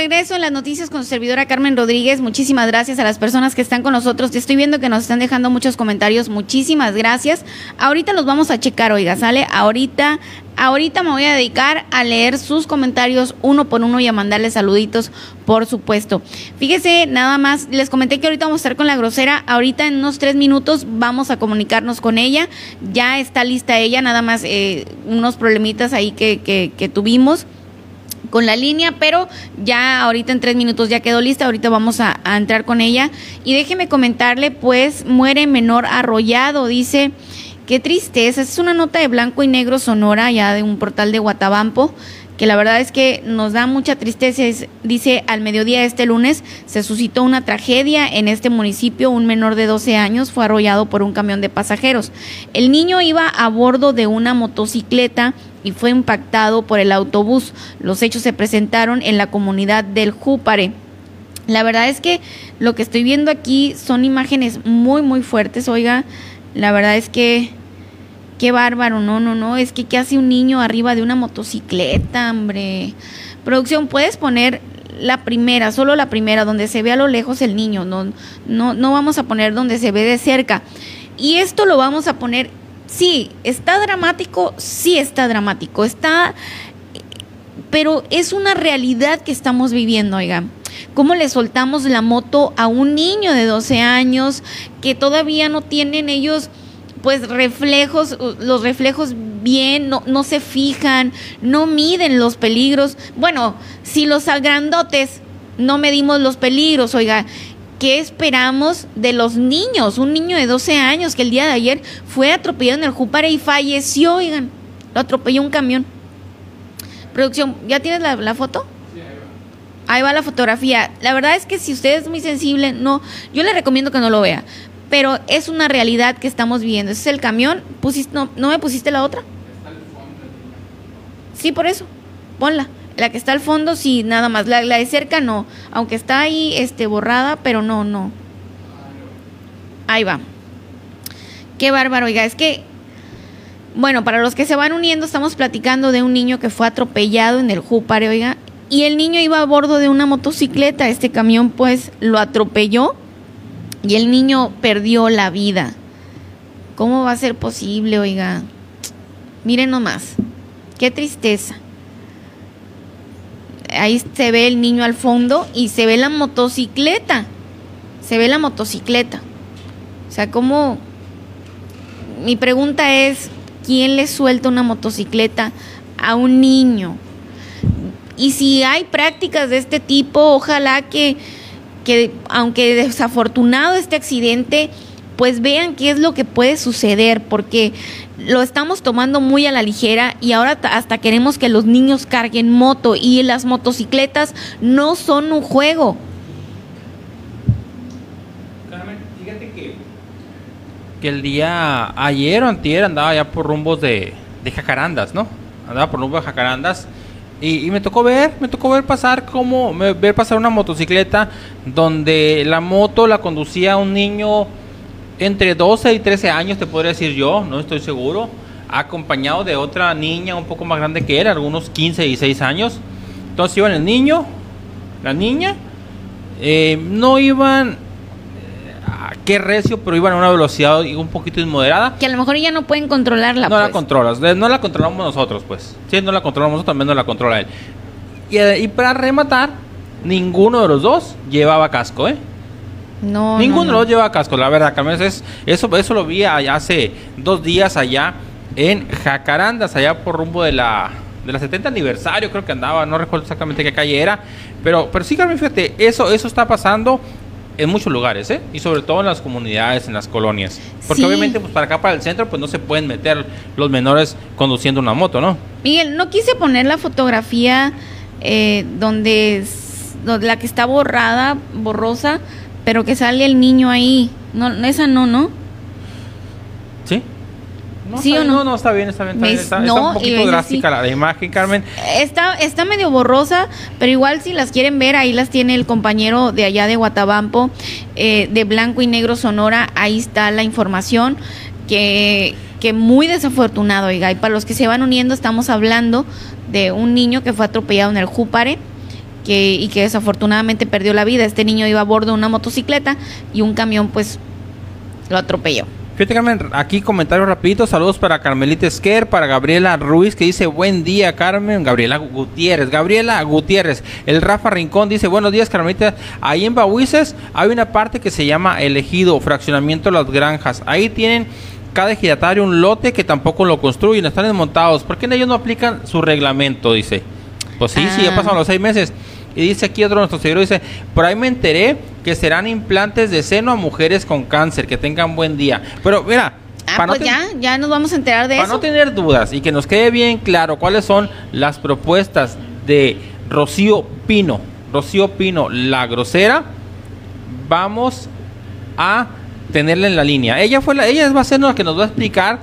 Regreso en las noticias con su servidora Carmen Rodríguez. Muchísimas gracias a las personas que están con nosotros. Te estoy viendo que nos están dejando muchos comentarios. Muchísimas gracias. Ahorita los vamos a checar, oiga, sale. Ahorita, ahorita me voy a dedicar a leer sus comentarios uno por uno y a mandarles saluditos, por supuesto. Fíjese, nada más, les comenté que ahorita vamos a estar con la grosera. Ahorita en unos tres minutos vamos a comunicarnos con ella. Ya está lista ella, nada más eh, unos problemitas ahí que, tuvimos con la línea, pero ya ahorita en tres minutos ya quedó lista, ahorita vamos a, entrar con ella. Y déjeme comentarle, pues muere menor arrollado, dice, qué tristeza, es una nota de blanco y negro sonora ya de un portal de Guatabampo, que la verdad es que nos da mucha tristeza. Es, dice, al mediodía este lunes se suscitó una tragedia en este municipio. Un menor de 12 años fue arrollado por un camión de pasajeros. El niño iba a bordo de una motocicleta y fue impactado por el autobús. Los hechos se presentaron en la comunidad del Júpare. La verdad es que lo que estoy viendo aquí son imágenes muy, muy fuertes. Oiga, la verdad es que qué bárbaro, no, no, no, es que qué hace un niño arriba de una motocicleta, hombre. Producción, puedes poner la primera, solo la primera, donde se ve a lo lejos el niño, no, no, no vamos a poner donde se ve de cerca. Y esto lo vamos a poner, sí, está dramático, sí está dramático, está, pero es una realidad que estamos viviendo, oiga. ¿Cómo le soltamos la moto a un niño de 12 años que todavía no tienen ellos pues reflejos, los reflejos bien, no, no se fijan, no miden los peligros. Bueno, si los grandotes no medimos los peligros, oiga, ¿qué esperamos de los niños? Un niño de 12 años que el día de ayer fue atropellado en el Jupare y falleció, oigan, lo atropelló un camión. Producción, ¿ya tienes la, la foto? Ahí va la fotografía. La verdad es que si usted es muy sensible, no, yo le recomiendo que no lo vea pero es una realidad que estamos viviendo. Ese es el camión. ¿Pusiste, no, ¿No me pusiste la otra? Sí, por eso. Ponla. La que está al fondo, sí, nada más. La, la de cerca no. Aunque está ahí este, borrada, pero no, no. Ahí va. Qué bárbaro, oiga. Es que, bueno, para los que se van uniendo, estamos platicando de un niño que fue atropellado en el Júpare, oiga. Y el niño iba a bordo de una motocicleta. Este camión, pues, lo atropelló y el niño perdió la vida. ¿Cómo va a ser posible, oiga? Miren nomás, qué tristeza. Ahí se ve el niño al fondo y se ve la motocicleta. Se ve la motocicleta. O sea, ¿cómo? Mi pregunta es, ¿quién le suelta una motocicleta a un niño? Y si hay prácticas de este tipo, ojalá que que aunque desafortunado este accidente, pues vean qué es lo que puede suceder, porque lo estamos tomando muy a la ligera y ahora hasta queremos que los niños carguen moto y las motocicletas no son un juego. Carmen, fíjate que, el día ayer o antier andaba ya por rumbos de jacarandas, ¿no? Andaba por rumbos de jacarandas y, me tocó ver, me tocó ver pasar como, ver pasar una motocicleta donde la moto la conducía un niño entre 12 y 13 años, te podría decir yo, no estoy seguro, acompañado de otra niña un poco más grande que él, algunos 15 y 6 años. Entonces iban el niño, la niña, eh, no iban, qué recio, pero iban a una velocidad un poquito inmoderada. Que a lo mejor ya no pueden controlarla. No la pues. controlas, no la controlamos nosotros, pues. Si no la controlamos nosotros, también no la controla él. Y, eh, y para rematar, ninguno de los dos llevaba casco, ¿eh? No, Ninguno no, de los dos lleva casco, la verdad, Carmen. Es, eso, eso lo vi allá hace dos días allá en Jacarandas, allá por rumbo de la, de la 70 aniversario, creo que andaba, no recuerdo exactamente qué calle era. Pero, pero sí, Carmen, fíjate, eso, eso está pasando en muchos lugares, ¿eh? Y sobre todo en las comunidades, en las colonias. Porque Sí. obviamente, pues para acá, para el centro, pues no se pueden meter los menores conduciendo una moto, ¿no? Miguel, no quise poner la fotografía eh, donde la que está borrada, borrosa, pero que sale el niño ahí. No, esa no, ¿no? No, ¿Sí está o no? no, no, está bien, está bien. Está, bien, está- está no, un y poquito drástica la imagen, Carmen. Está, está medio borrosa, pero igual si las quieren ver, ahí las tiene el compañero de allá de Guatabampo, eh, de Blanco y Negro Sonora, ahí está la información, que, que muy desafortunado, oiga, y para los que se van uniendo, estamos hablando de un niño que fue atropellado en el Júpare, que, y que desafortunadamente perdió la vida. Este niño iba a bordo de una motocicleta y un camión pues lo atropelló. Fíjate, Carmen, aquí comentarios rapiditos. Saludos para Carmelita Esquer, para Gabriela Ruiz, que dice buen día, Carmen. Gabriela Gutiérrez, Gabriela Gutiérrez. El Rafa Rincón dice buenos días, Carmelita. Ahí en Bahuises hay una parte que se llama Elegido, Fraccionamiento Las Granjas. Ahí tienen cada ejidatario un lote que tampoco lo construyen, están desmontados. ¿Por qué ellos no aplican su reglamento? Dice. Pues sí, sí, ya Ah. pasaron los seis meses. Y dice aquí otro de nuestros seguidores, dice, por ahí me enteré que serán implantes de seno a mujeres con cáncer, que tengan buen día. Pero mira, Ah, para pues ya, ya nos vamos a enterar de para eso. no tener dudas y que nos quede bien claro cuáles son las propuestas de Rocío Pino, Rocío Pino, la grosera, vamos a tenerla en la línea. Ella fue la, ella va a ser la que nos va a explicar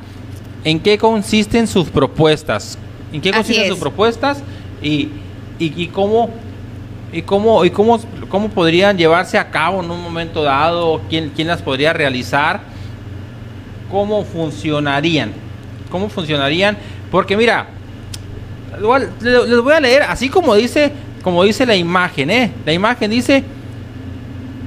en qué consisten sus propuestas, en qué consisten sus propuestas y, y, y cómo y cómo y cómo cómo podrían llevarse a cabo en un momento dado, quién quién las podría realizar cómo funcionarían. ¿Cómo funcionarían? Porque mira, les voy a leer así como dice, como dice la imagen, ¿eh? La imagen dice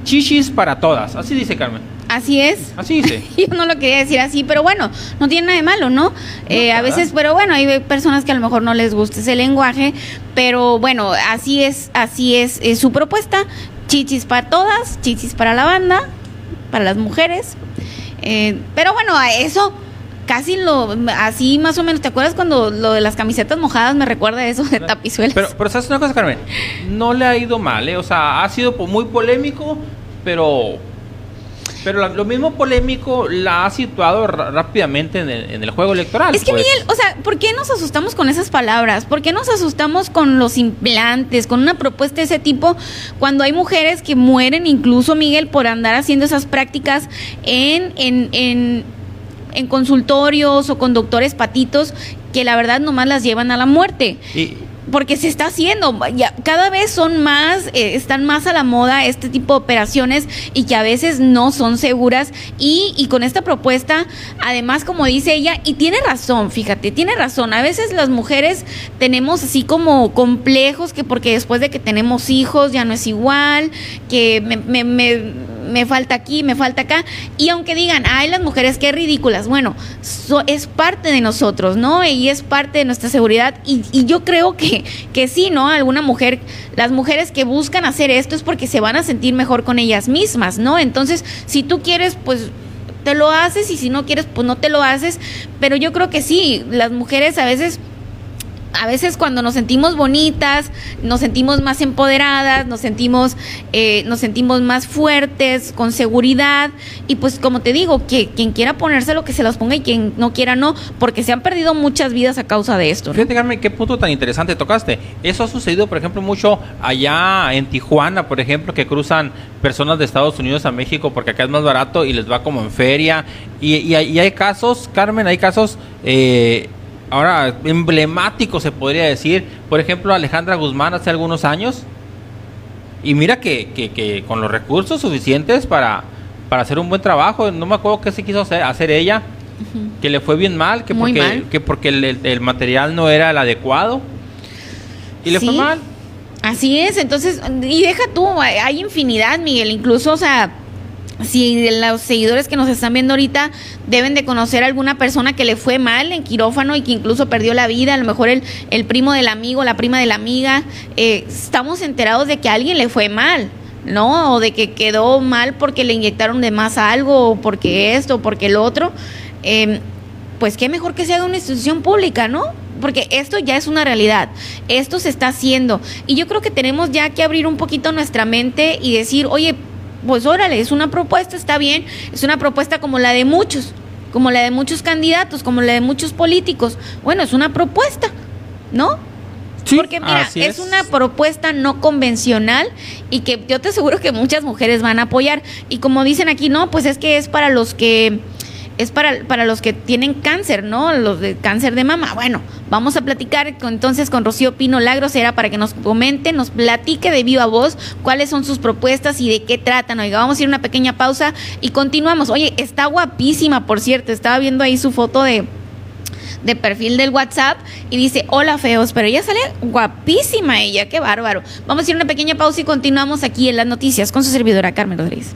chichis para todas. Así dice Carmen. Así es. Así dice. Yo no lo quería decir así, pero bueno, no tiene nada de malo, ¿no? Eh, a veces, pero bueno, hay personas que a lo mejor no les gusta ese lenguaje, pero bueno, así es, así es, es su propuesta. Chichis para todas, chichis para la banda, para las mujeres. Eh, pero bueno, a eso casi lo, así más o menos, ¿te acuerdas cuando lo de las camisetas mojadas me recuerda a eso de tapizuelas? Pero, pero ¿sabes una cosa, Carmen? No le ha ido mal, ¿eh? O sea, ha sido muy polémico, pero... Pero la- lo mismo polémico la ha situado rápidamente en el, en el juego electoral. Es que pues. Miguel, o sea, ¿por qué nos asustamos con esas palabras? ¿Por qué nos asustamos con los implantes, con una propuesta de ese tipo, cuando hay mujeres que mueren incluso, Miguel, por andar haciendo esas prácticas en, en, en, en consultorios o con doctores patitos que la verdad nomás las llevan a la muerte? Y, porque se está haciendo, ya, cada vez son más, eh, están más a la moda este tipo de operaciones y que a veces no son seguras y, y con esta propuesta, además como dice ella, y tiene razón, fíjate, tiene razón, a veces las mujeres tenemos así como complejos que porque después de que tenemos hijos ya no es igual, que me, me, me me falta aquí, me falta acá. Y aunque digan, ay, las mujeres, qué ridículas, bueno, so- es parte de nosotros, ¿no? Y es parte de nuestra seguridad. Y, y yo creo que, que sí, ¿no? Alguna mujer, las mujeres que buscan hacer esto es porque se van a sentir mejor con ellas mismas, ¿no? Entonces, si tú quieres, pues te lo haces y si no quieres, pues no te lo haces. Pero yo creo que sí, las mujeres a veces a veces cuando nos sentimos bonitas, nos sentimos más empoderadas, nos sentimos, eh, nos sentimos más fuertes, con seguridad. Y pues como te digo, que quien quiera ponérselo, que se los ponga y quien no quiera no, porque se han perdido muchas vidas a causa de esto. Fíjate, Carmen, qué punto tan interesante tocaste. Eso ha sucedido, por ejemplo, mucho allá en Tijuana, por ejemplo, que cruzan personas de Estados Unidos a México porque acá es más barato y les va como en feria. Y, y, y hay casos, Carmen, hay casos... Eh, ahora emblemático se podría decir, por ejemplo Alejandra Guzmán hace algunos años, y mira que, que, con los recursos suficientes para, para hacer un buen trabajo, no me acuerdo qué se quiso hacer, ella, que le fue bien mal, que porque, Que porque el, material no era el adecuado, y le fue mal. Así es, entonces, y deja tú, hay infinidad, Miguel, incluso, o sea, si los seguidores que nos están viendo ahorita deben de conocer a alguna persona que le fue mal en quirófano y que incluso perdió la vida, a lo mejor el, el primo del amigo, la prima de la amiga, eh, estamos enterados de que a alguien le fue mal. ¿no? O de que quedó mal porque le inyectaron de más algo, o porque esto, o porque el otro. Em, pues qué mejor que sea una institución pública, ¿no? Porque esto ya es una realidad, esto se está haciendo. Y yo creo que tenemos ya que abrir un poquito nuestra mente y decir, oye, pues órale, es una propuesta, está bien, es una propuesta como la de muchos, como la de muchos candidatos, como la de muchos políticos. Bueno, es una propuesta, ¿no? Sí, Porque mira, es. es. una propuesta no convencional y que yo te aseguro que muchas mujeres van a apoyar. Y como dicen aquí, no, pues es que es para los que es para, para los que tienen cáncer, ¿no? Los de cáncer de mama. Bueno, vamos a platicar entonces con Rocío Pino Lagrosera para que nos comente, nos platique de viva voz cuáles son sus propuestas y de qué tratan. Oiga, vamos a ir a una pequeña pausa y continuamos. Oye, está guapísima, por cierto. Estaba viendo ahí su foto de de perfil del WhatsApp y dice, hola feos, pero ella sale guapísima ella, qué bárbaro. Vamos a ir a una pequeña pausa y continuamos aquí en las noticias con su servidora Carmen Rodríguez.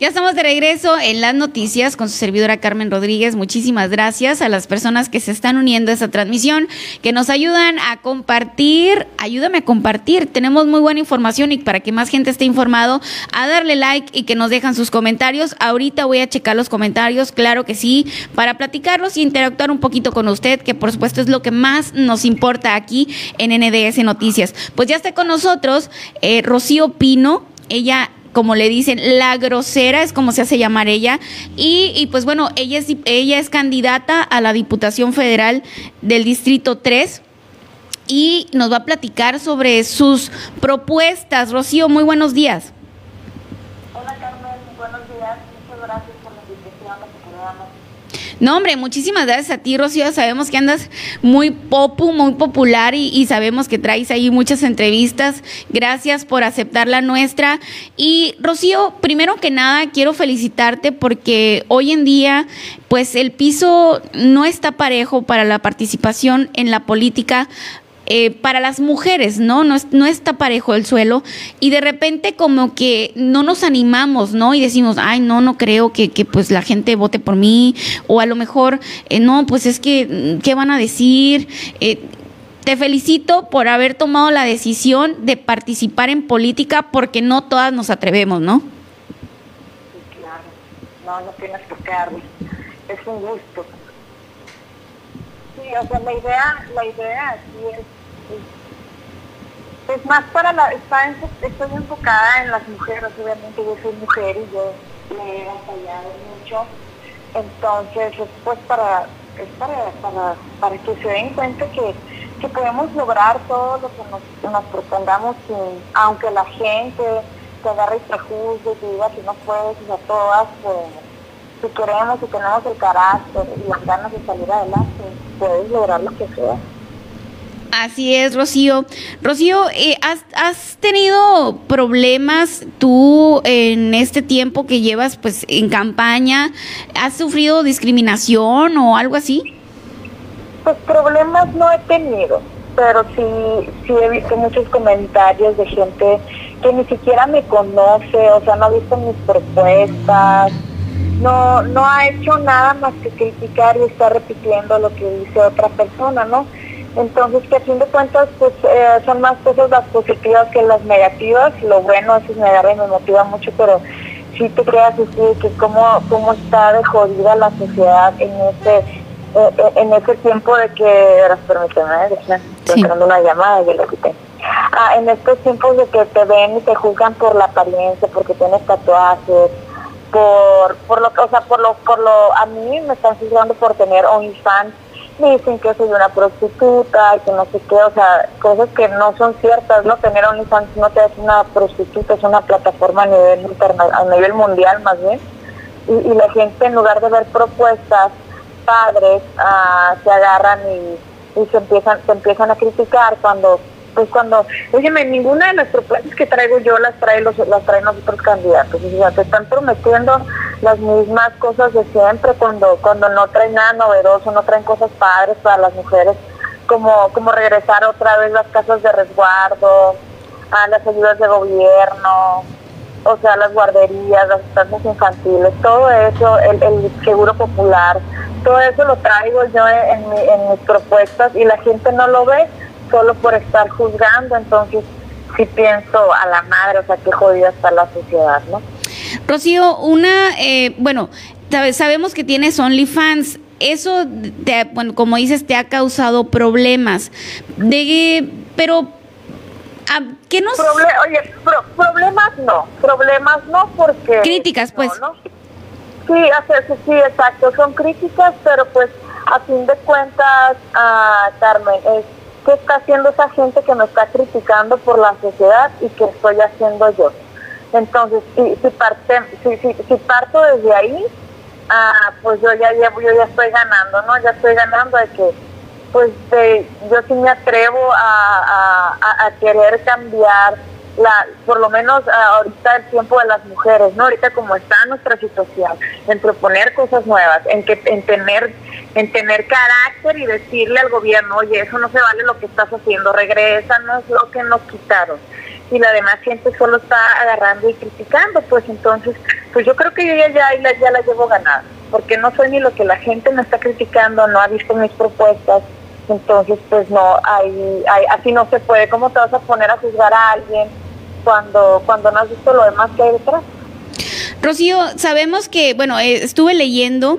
Ya estamos de regreso en las noticias con su servidora Carmen Rodríguez. Muchísimas gracias a las personas que se están uniendo a esta transmisión, que nos ayudan a compartir. Ayúdame a compartir. Tenemos muy buena información y para que más gente esté informado, a darle like y que nos dejan sus comentarios. Ahorita voy a checar los comentarios, claro que sí, para platicarlos y interactuar un poquito con usted, que por supuesto es lo que más nos importa aquí en NDS Noticias. Pues ya está con nosotros eh, Rocío Pino. Ella como le dicen, la grosera es como se hace llamar ella. Y, pues bueno, ella es, ella es candidata a la Diputación Federal del Distrito 3 y nos va a platicar sobre sus propuestas. Rocío, muy buenos días. Hola Carmen, buenos días. Muchas gracias por la invitación a tu programa. No, hombre, muchísimas gracias a ti, Rocío. Sabemos que andas muy popu, muy popular y, sabemos que traes ahí muchas entrevistas. Gracias por aceptar la nuestra. Y Rocío, primero que nada, quiero felicitarte porque hoy en día, pues el piso no está parejo para la participación en la política eh, para las mujeres, ¿no? No, no está parejo el suelo y de repente como que no nos animamos, ¿no? Y decimos, ay, no, no creo que, que pues la gente vote por mí o a lo mejor, eh, no, pues es que, ¿qué van a decir? Eh, te felicito por haber tomado la decisión de participar en política porque no todas nos atrevemos, ¿no? Sí, claro. No, no tienes por qué Es un gusto. Sí, o sea, la idea, la idea aquí es, es, más para la, está, estoy enfocada en las mujeres, obviamente yo soy mujer y yo me he batallado mucho, entonces es pues para, para, para, para que se den cuenta que que podemos lograr todo lo que nos, nos propongamos, aunque la gente te agarre y te juzgue, te diga que no puedes, y a todas, pues, si queremos y tenemos el carácter y las ganas de salir adelante, puedes lograr lo que sea. Así es, Rocío. Rocío, eh, ¿has, ¿has, tenido problemas tú en este tiempo que llevas pues en campaña? ¿Has sufrido discriminación o algo así? Pues problemas no he tenido, pero sí, sí he visto muchos comentarios de gente que ni siquiera me conoce, o sea, no ha visto mis propuestas, no, no ha hecho nada más que criticar y está repitiendo lo que dice otra persona, ¿no? Entonces, que a fin de cuentas, pues eh, son más cosas las positivas que las negativas. Lo bueno, eso me agarra y me motiva mucho, pero sí te creas así que cómo, cómo está de jodida la sociedad en este eh, eh, en ese tiempo de que, permíteme, estoy una llamada y lo quité. Ah, en estos tiempos de que te ven y te juzgan por la apariencia, porque tienes tatuajes, por, por lo que, o sea, por lo, por lo, a mí me están juzgando por tener OnlyFans, dicen que soy una prostituta, que no sé qué, o sea, cosas que no son ciertas, ¿no? Tener OnlyFans no te hace una prostituta, es una plataforma a nivel a nivel mundial más bien, y, y la gente en lugar de ver propuestas, padres ah, se agarran y, se empiezan se empiezan a criticar cuando pues cuando óyeme ninguna de las propuestas que traigo yo las trae los las traen los otros candidatos o sea te están prometiendo las mismas cosas de siempre cuando cuando no traen nada novedoso no traen cosas padres para las mujeres como como regresar otra vez las casas de resguardo a las ayudas de gobierno o sea, las guarderías, las estancias infantiles, todo eso, el, el seguro popular, todo eso lo traigo yo en, en, mis propuestas y la gente no lo ve solo por estar juzgando, entonces sí pienso a la madre, o sea, qué jodida está la sociedad, ¿no? Rocío, una, eh, bueno, sabemos que tienes OnlyFans, eso, te, bueno, como dices, te ha causado problemas, de, pero ¿qué nos...? oye, problemas no, problemas no porque... Críticas, pues. Sí, sí, exacto, son críticas, pero pues a fin de cuentas, uh, Carmen, es qué está haciendo esa gente que me está criticando por la sociedad y qué estoy haciendo yo. Entonces, si, si, parte, si, si, si parto desde ahí, uh, pues yo ya yo ya estoy ganando, ¿no? Ya estoy ganando de que, pues, de, yo sí me atrevo a, a, a querer cambiar la, por lo menos ah, ahorita el tiempo de las mujeres, ¿no? Ahorita como está nuestra situación, en proponer cosas nuevas, en que en tener en tener carácter y decirle al gobierno, oye, eso no se vale lo que estás haciendo, regresa, no es lo que nos quitaron. Y la demás gente solo está agarrando y criticando, pues entonces, pues yo creo que yo ya, ya, ya la llevo ganada, porque no soy ni lo que la gente me está criticando, no ha visto mis propuestas, entonces pues no, hay, hay, así no se puede, ¿cómo te vas a poner a juzgar a alguien? cuando, cuando no has visto lo demás que hay detrás. Rocío, sabemos que, bueno, eh, estuve leyendo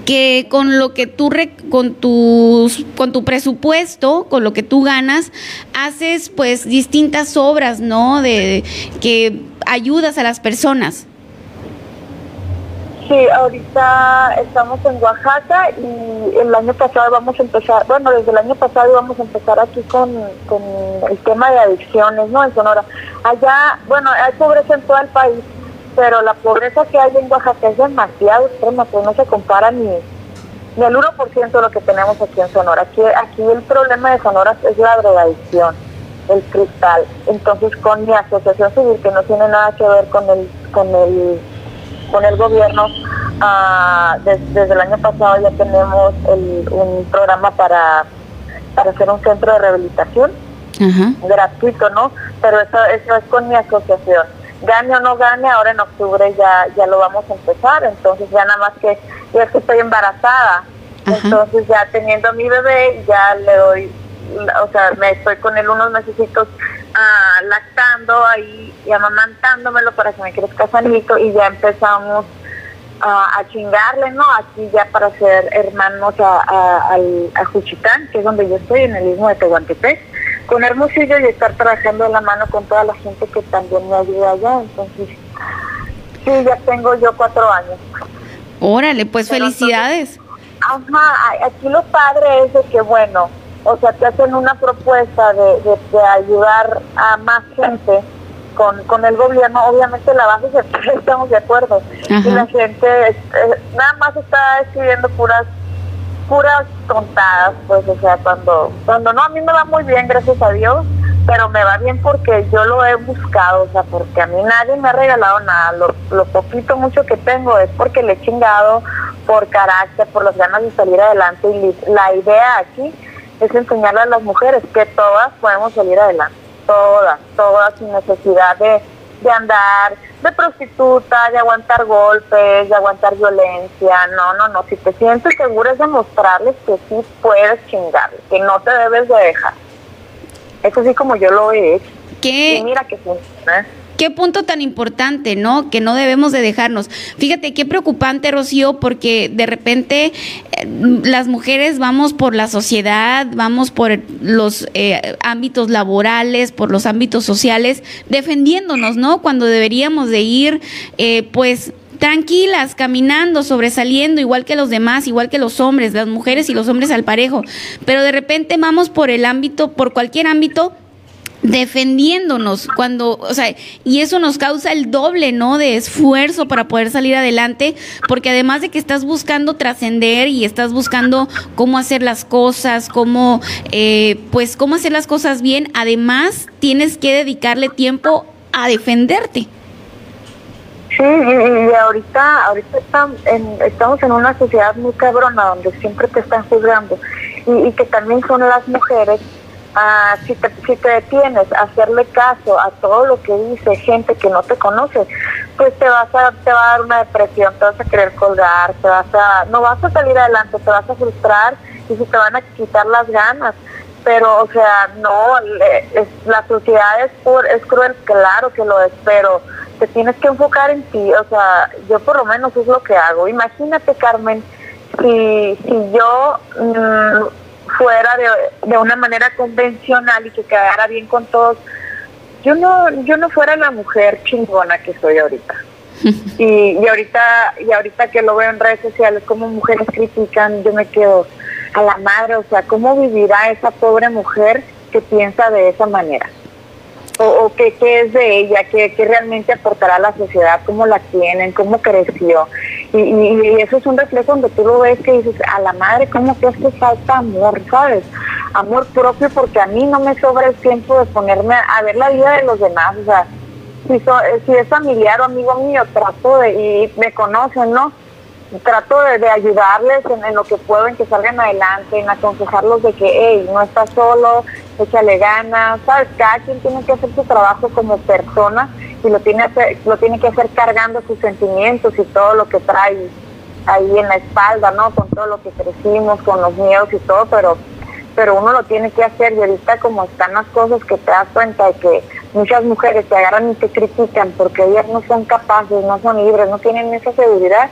que con lo que tú con tus con tu presupuesto, con lo que tú ganas, haces pues distintas obras, ¿no? De que ayudas a las personas. Sí, ahorita estamos en Oaxaca y el año pasado vamos a empezar, bueno, desde el año pasado vamos a empezar aquí con, el tema de adicciones, ¿no? En Sonora. Allá, bueno, hay pobreza en todo el país, pero la pobreza que hay en Oaxaca es demasiado extrema, no se compara ni, ni el 1% de lo que tenemos aquí en Sonora. Aquí, aquí el problema de Sonora es la drogadicción, el cristal. Entonces, con mi asociación civil, que no tiene nada que ver con el, con el con el gobierno. Ah, desde el año pasado ya tenemos un programa para para hacer un centro de rehabilitación gratuito, ¿no? Pero eso, eso es con mi asociación. Gane o no gane, ahora en octubre ya, ya lo vamos a empezar, entonces ya nada más que, es que estoy embarazada, entonces ya teniendo mi bebé, ya le doy, o sea, me estoy con él unos meses uh, lactando ahí y amamantándomelo para que me crezca sanito y ya empezamos a chingarle, ¿no? Aquí ya para ser hermanos a, a, a, Juchitán, que es donde yo estoy, en el mismo de Tehuantepec, con Hermosillo y estar trabajando de la mano con toda la gente que también me ayuda allá. Entonces, sí, ya tengo yo cuatro años. Órale, pues felicidades. ajá, aquí lo padre es de que, bueno, o sea, te hacen una propuesta de, de, ayudar a más gente con, con el gobierno, obviamente la base se, estamos de acuerdo. Y la gente eh, nada más está escribiendo puras puras tontadas, pues, o sea, cuando cuando no, a mí me va muy bien, gracias a Dios, pero me va bien porque yo lo he buscado, o sea, porque a mí nadie me ha regalado nada, lo, lo poquito, mucho que tengo es porque le he chingado por carácter, por las ganas de salir adelante. Y la idea aquí es enseñarle a las mujeres que todas podemos salir adelante, todas, todas sin necesidad de, de andar de prostituta, de aguantar golpes, de aguantar violencia. No, no, no. Si te sientes segura es demostrarles que sí puedes chingarle, que no te debes de dejar. Eso sí como yo lo he hecho. ¿Qué? Y mira que funciona qué punto tan importante, ¿no? Que no debemos de dejarnos. Fíjate qué preocupante, Rocío, porque de repente eh, las mujeres vamos por la sociedad, vamos por los eh, ámbitos laborales, por los ámbitos sociales, defendiéndonos, ¿no? Cuando deberíamos de ir, eh, pues tranquilas, caminando, sobresaliendo, igual que los demás, igual que los hombres, las mujeres y los hombres al parejo. Pero de repente vamos por el ámbito, por cualquier ámbito, defendiéndonos cuando, o sea, y eso nos causa el doble, ¿no? De esfuerzo para poder salir adelante, porque además de que estás buscando trascender y estás buscando cómo hacer las cosas, cómo, eh, pues, cómo hacer las cosas bien, además tienes que dedicarle tiempo a defenderte. Sí, y, ahorita, ahorita estamos en una sociedad muy cabrona donde siempre te están juzgando y que también son las mujeres Ah, si, te, si te detienes a hacerle caso a todo lo que dice gente que no te conoce, pues te vas a, te va a dar una depresión, te vas a querer colgar, te vas a, no vas a salir adelante, te vas a frustrar y se te van a quitar las ganas. Pero, o sea, no, la sociedad es, es cruel, claro que lo es, pero te tienes que enfocar en ti, o sea, yo por lo menos es lo que hago. Imagínate, Carmen, si, si yo mm, fuera de, una manera convencional y que quedara bien con todos, yo no, yo no fuera la mujer chingona que soy ahorita. y, y ahorita, y ahorita que lo veo en redes sociales, como mujeres critican, yo me quedo a la madre, o sea, ¿cómo vivirá esa pobre mujer que piensa de esa manera? O, qué, es de ella, qué, realmente aportará a la sociedad, cómo la tienen, cómo creció. Y, eso es un reflejo donde tú lo ves que dices, a la madre, ¿cómo que hace falta amor, sabes? Amor propio porque a mí no me sobra el tiempo de ponerme a, ver la vida de los demás, o sea, si, si es familiar o amigo mío, trato de, y me conocen, ¿no? trato de, ayudarles en, lo que puedo, en que salgan adelante, en aconsejarlos de que, hey, no estás solo, échale ganas, ¿sabes? Cada quien tiene que hacer su trabajo como persona y lo tiene, hacer, lo tiene que hacer cargando sus sentimientos y todo lo que trae ahí en la espalda, ¿no? Con todo lo que crecimos, con los miedos y todo, pero pero uno lo tiene que hacer y ahorita como están las cosas que te das cuenta de que muchas mujeres te agarran y te critican porque ellas no son capaces, no son libres, no tienen esa seguridad,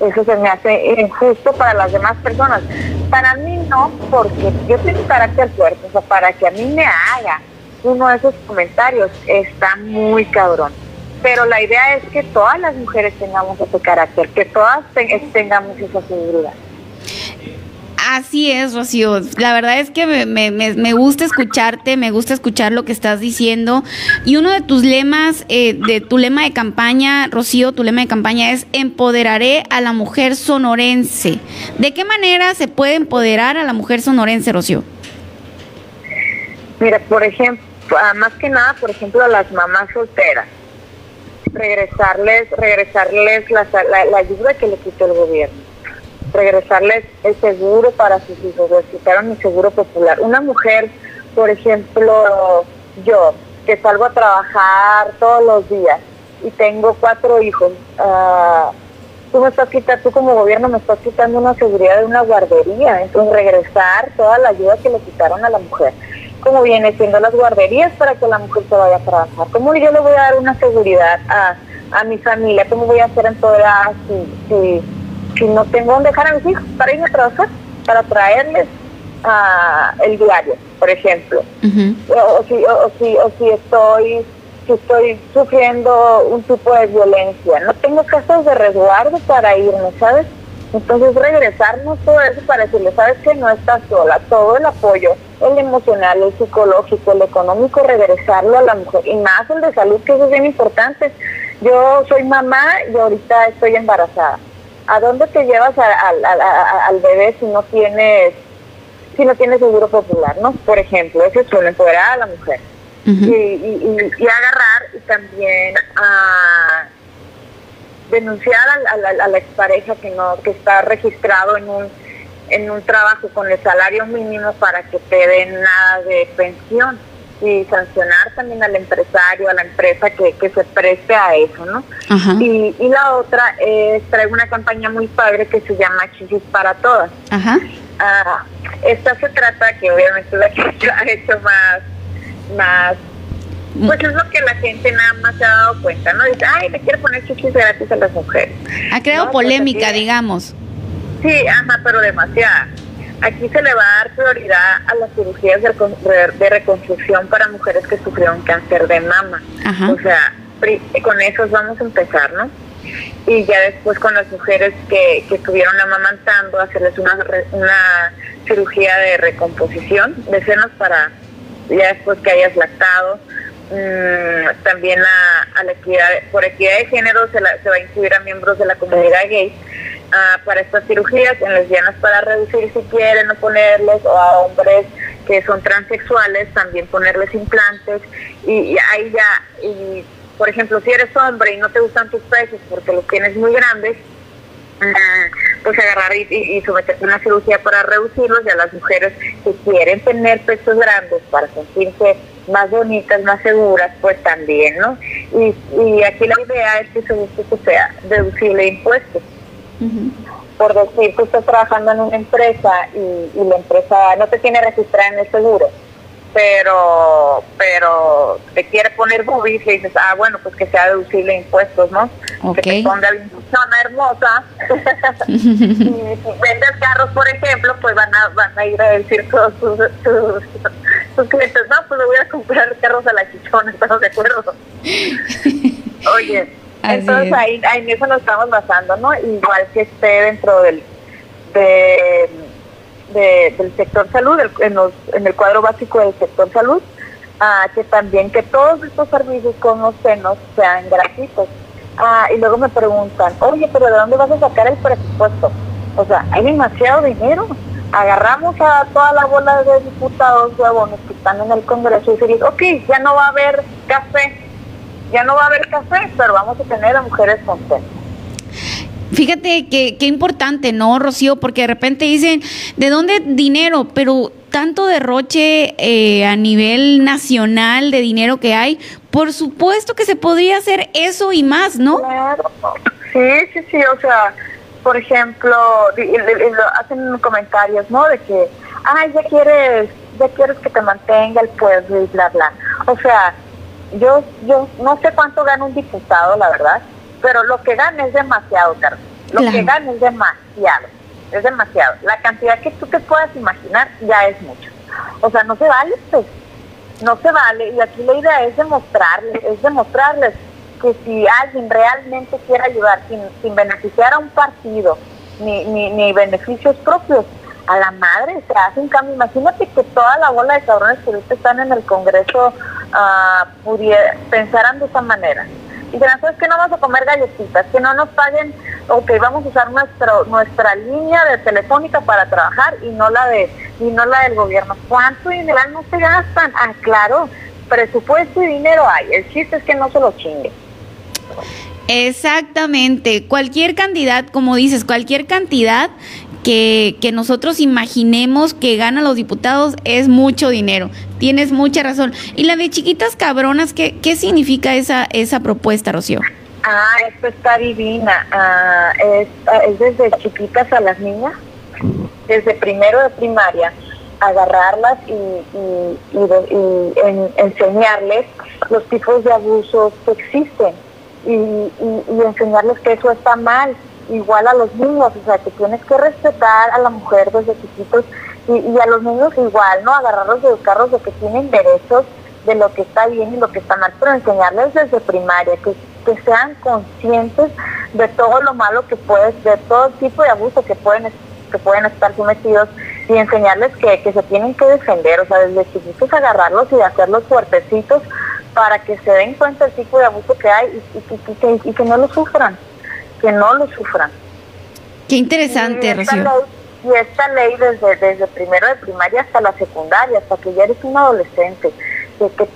eso se me hace injusto para las demás personas. Para mí no, porque yo tengo carácter fuerte, o sea, para que a mí me haga uno de esos comentarios está muy cabrón. Pero la idea es que todas las mujeres tengamos ese carácter, que todas tengamos esa seguridad. Así es, Rocío. La verdad es que me, gusta escucharte, me gusta escuchar lo que estás diciendo. Y uno de tus lemas, eh, de tu lema de campaña, Rocío, tu lema de campaña es empoderaré a la mujer sonorense. ¿De qué manera se puede empoderar a la mujer sonorense, Rocío? Mira, por ejemplo, más que nada, por ejemplo, a las mamás solteras. Regresarles, regresarles la, la, la ayuda que le quitó el gobierno regresarles el seguro para sus hijos, les quitaron el seguro popular. Una mujer, por ejemplo, yo, que salgo a trabajar todos los días y tengo cuatro hijos, uh, tú me estás quitando, tú como gobierno me estás quitando una seguridad de una guardería, entonces regresar toda la ayuda que le quitaron a la mujer, como viene siendo las guarderías para que la mujer se vaya a trabajar, ¿cómo yo le voy a dar una seguridad a, a mi familia? ¿Cómo voy a hacer en toda si, si, si no tengo dónde dejar a mis hijos para irme a trabajar, para traerles uh, el diario, por ejemplo? o, si, o, si, o si estoy estoy sufriendo un tipo de violencia. No tengo casos de resguardo para irme, ¿sabes? Entonces regresarnos todo eso para decirle, sabes que no estás sola, todo el apoyo, el emocional, el psicológico, el económico, regresarlo a la mujer y más el de salud, que eso es bien importante. Yo soy mamá y ahorita estoy embarazada. ¿A dónde te llevas al bebé si no tienes si no tienes seguro popular, no? Por ejemplo, eso es empoderar a la mujer. Y, agarrar y también a denunciar a, la expareja que no que está registrado en un en un trabajo con el salario mínimo para que te den nada de pensión y sancionar también al empresario, a la empresa que, se preste a eso, ¿no? Y, y la otra es, traigo una campaña muy padre que se llama Chisis para Todas. Ajá. Ah, esta se trata, que obviamente la que ha hecho más más pues es lo que la gente nada más se ha dado cuenta, ¿no? Dice, ay, le quiero poner chichis gratis a las mujeres. Ha creado pues polémica, digamos. Sí, ajá, pero demasiada. Aquí se le va a dar prioridad a las cirugías de, reconstrucción para mujeres que sufrieron cáncer de mama. O sea, con eso vamos a empezar, ¿no? Y ya después con las mujeres que, que estuvieron amamantando, hacerles una, una cirugía de recomposición de senos para ya después que hayas lactado. Mm, también a, la equidad, por equidad de género se, se va a incluir a miembros de la comunidad gay uh, para estas cirugías, en lesbianas para reducir si quieren no ponerles, o a hombres que son transexuales también ponerles implantes y, ahí ya, y por ejemplo, si eres hombre y no te gustan tus pechos porque los tienes muy grandes, pues agarrar y, y, someterse a una cirugía para reducirlos y a las mujeres que quieren tener pechos grandes para sentirse más bonitas, más seguras, pues también, ¿no? Y, y aquí la idea es que se busque que sea deducible de impuestos. Por decir, tú estás trabajando en una empresa y, y la empresa no te tiene registrada en el seguro pero pero te quiere poner boobies y dices, ah, bueno, pues que sea deducible impuestos, ¿no? Que te ponga una hermosa. y si vendes carros, por ejemplo, pues van a, van a ir a decir todos sus, sus, clientes, no, pues le voy a comprar carros a la chichona, ¿estamos de acuerdo? Oye, entonces ahí, ahí en eso nos estamos basando, ¿no? Igual que esté dentro del... De, del sector salud, en, los, en el cuadro básico del sector salud, ah, que también que todos estos servicios con los senos sean gratuitos. Ah, y luego me preguntan, oye, pero ¿de dónde vas a sacar el presupuesto? O sea, hay demasiado dinero. Agarramos a toda la bola de diputados huevones que están en el Congreso y decimos, ok, ya no va a haber café, ya no va a haber café, pero vamos a tener a mujeres contentas. Fíjate que qué importante, ¿no, Rocío? Porque de repente dicen, ¿de dónde dinero? Pero tanto derroche eh, a nivel nacional de dinero que hay, por supuesto que se podría hacer eso y más, ¿no? Claro. Sí, sí, sí, o sea, por ejemplo, hacen comentarios, ¿no? De que, ay, ya quieres, ya quieres que te mantenga el pueblo y bla, bla. O sea, yo, yo no sé cuánto gana un diputado, la verdad, pero lo que gana es demasiado, Carlos. Lo que gana es demasiado, es demasiado. La cantidad que tú te puedas imaginar ya es mucho. O sea, no se vale, pues, no se vale. Y aquí la idea es demostrarles, es demostrarles que si alguien realmente quiere ayudar sin, sin beneficiar a un partido, ni, ni, ni beneficios propios, a la madre se hace un cambio. Imagínate que toda la bola de cabrones que están en el Congreso uh, pensaran de esa manera y dirán, ¿sabes que no vamos a comer galletitas? Que no nos paguen, ok, vamos a usar nuestro, nuestra línea de telefónica para trabajar y no la de y no la del gobierno. ¿Cuánto dinero no se gastan? Ah, claro, presupuesto y dinero hay. El chiste es que no se lo chingue. Exactamente, cualquier cantidad, como dices, cualquier cantidad que, que, nosotros imaginemos que ganan los diputados es mucho dinero. Tienes mucha razón. Y la de chiquitas cabronas, ¿qué, qué significa esa, esa propuesta, Rocío? Ah, esto está divina. Ah, es, ah, es, desde chiquitas a las niñas, desde primero de primaria, agarrarlas y, y, y, en, enseñarles los tipos de abusos que existen y, enseñarles que eso está mal, igual a los niños, o sea, que tienes que respetar a la mujer desde chiquitos y, a los niños igual, ¿no? Agarrarlos y educarlos de que tienen derechos de lo que está bien y lo que está mal, pero enseñarles desde primaria, que que sean conscientes de todo lo malo que puede, de todo tipo de abuso que pueden que pueden estar sometidos y enseñarles que, que se tienen que defender, o sea, desde chiquitos agarrarlos y hacerlos fuertecitos para que se den cuenta del tipo de abuso que hay y, y, y, que no lo sufran, que no lo sufran. Qué interesante, y esta, ley, y esta ley desde, desde primero de primaria hasta la secundaria, hasta que ya eres un adolescente, que,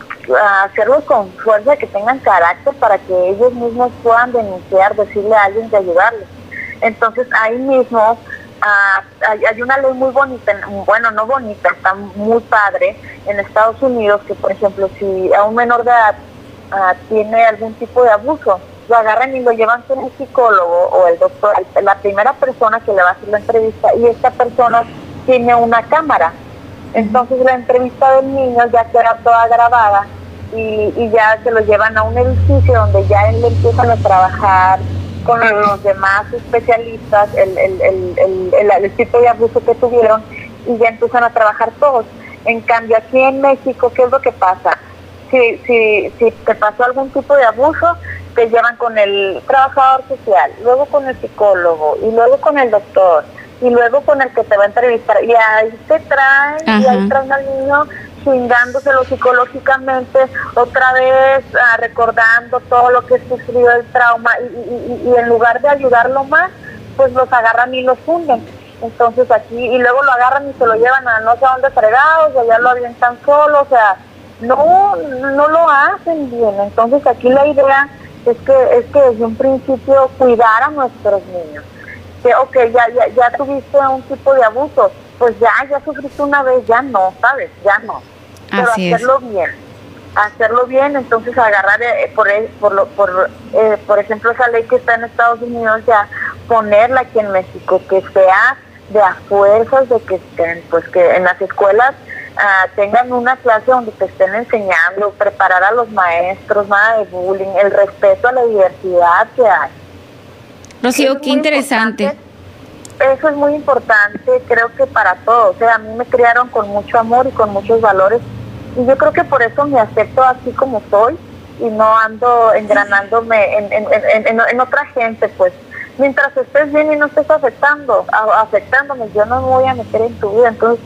hacerlos con fuerza, que tengan carácter para que ellos mismos puedan denunciar, decirle a alguien de ayudarles. Entonces ahí mismo ah, hay, una ley muy bonita, bueno, no bonita, está muy padre en Estados Unidos que, por ejemplo, si a un menor de edad ah, tiene algún tipo de abuso, lo agarran y lo llevan con un psicólogo o el doctor, la primera persona que le va a hacer la entrevista y esta persona tiene una cámara entonces la entrevista del niño ya queda toda grabada y, ya se lo llevan a un edificio donde ya él empiezan a trabajar con los demás especialistas, el, el, tipo de abuso que tuvieron y ya empiezan a trabajar todos. En cambio, aquí en México, ¿qué es lo que pasa? Si, si, si te pasó algún tipo de abuso, te llevan con el trabajador social, luego con el psicólogo y luego con el doctor y luego con el que te va a entrevistar. Y ahí te traen, y ahí traen al niño chingándoselo psicológicamente, otra vez ah, recordando todo lo que sufrió el trauma, y, y, en lugar de ayudarlo más, pues los agarran y los funden. Entonces aquí, y luego lo agarran y se lo llevan a no sé dónde fregados, o ya lo avientan solo, o sea, no, no lo hacen bien. Entonces aquí la idea es que, es que desde un principio cuidar a nuestros niños que, ok, ya, ya, ya tuviste un tipo de abuso, pues ya, ya sufriste una vez, ya no, ¿sabes? Ya no. Pero hacerlo bien, hacerlo bien, entonces agarrar, eh, por, por, lo, por, eh, por ejemplo, esa ley que está en Estados Unidos, ya ponerla aquí en México, que sea de a fuerzas de que estén, pues que en las escuelas ah, tengan una clase donde te estén enseñando, preparar a los maestros, nada de bullying, el respeto a la diversidad que hay Rocío, qué interesante. Eso es muy importante, creo que para todos. O sea, a mí me criaron con mucho amor y con muchos valores. Y yo creo que por eso me acepto así como soy y no ando engranándome en, en, en, otra gente, pues. Mientras estés bien y no estés afectando, afectándome, yo no me voy a meter en tu vida. Entonces,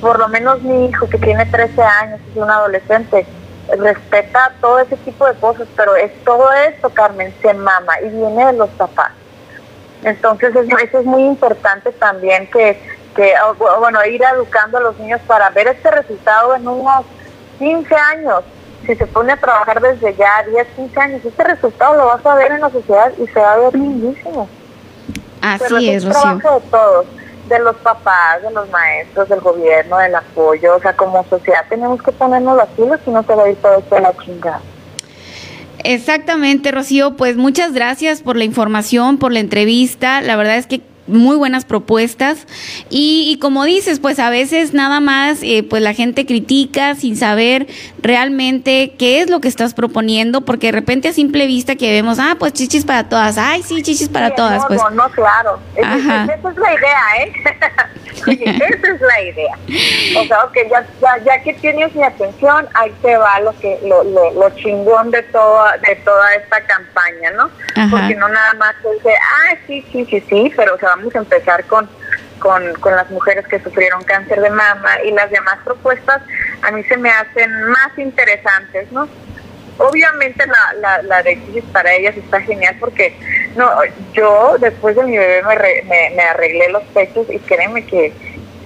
por lo menos mi hijo que tiene 13 años, es un adolescente, respeta todo ese tipo de cosas, pero es todo esto, Carmen, se mama y viene de los papás. Entonces eso, es muy importante también que, que, bueno, ir educando a los niños para ver este resultado en unos 15 años. Si se pone a trabajar desde ya 10, 15 años, este resultado lo vas a ver en la sociedad y se va a ver lindísimo. Así es, es trabajo de todos, de los papás, de los maestros, del gobierno, del apoyo. O sea, como sociedad tenemos que ponernos las pilas y no se va a ir todo esto a la chingada. Exactamente, Rocío. Pues muchas gracias por la información, por la entrevista. La verdad es que muy buenas propuestas. Y, como dices pues a veces nada más eh, pues la gente critica sin saber realmente qué es lo que estás proponiendo porque de repente a simple vista que vemos ah pues chichis para todas ay sí chichis para todas no, pues no, no claro. Esa es la idea eh esa es la idea. O sea, ok, ya, ya, ya, que tienes mi atención, ahí te va lo que lo, lo, lo chingón de toda, de toda esta campaña, ¿no? Porque no nada más se dice, ah, sí, sí, sí, sí, pero o sea, vamos a empezar con, con, con las mujeres que sufrieron cáncer de mama y las demás propuestas a mí se me hacen más interesantes, ¿no? Obviamente la, la, la de crisis para ellas está genial porque no, yo después de mi bebé me, me, arreglé los pechos y créeme que,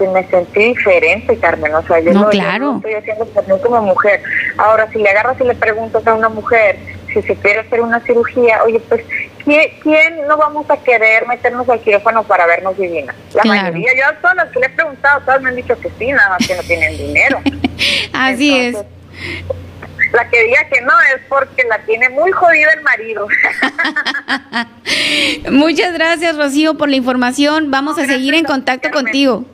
me sentí diferente, Carmen. O sea, yo no, claro. estoy haciendo también como mujer. Ahora, si le agarras y le preguntas a una mujer si se quiere hacer una cirugía, oye, pues, ¿quién, no vamos a querer meternos al quirófano para vernos divinas? La mayoría, yo a todas las que le he preguntado, todas me han dicho que sí, nada más que no tienen dinero. Así es. La que diga que no es porque la tiene muy jodida el marido. Muchas gracias, Rocío, por la información. Vamos a seguir en contacto contigo.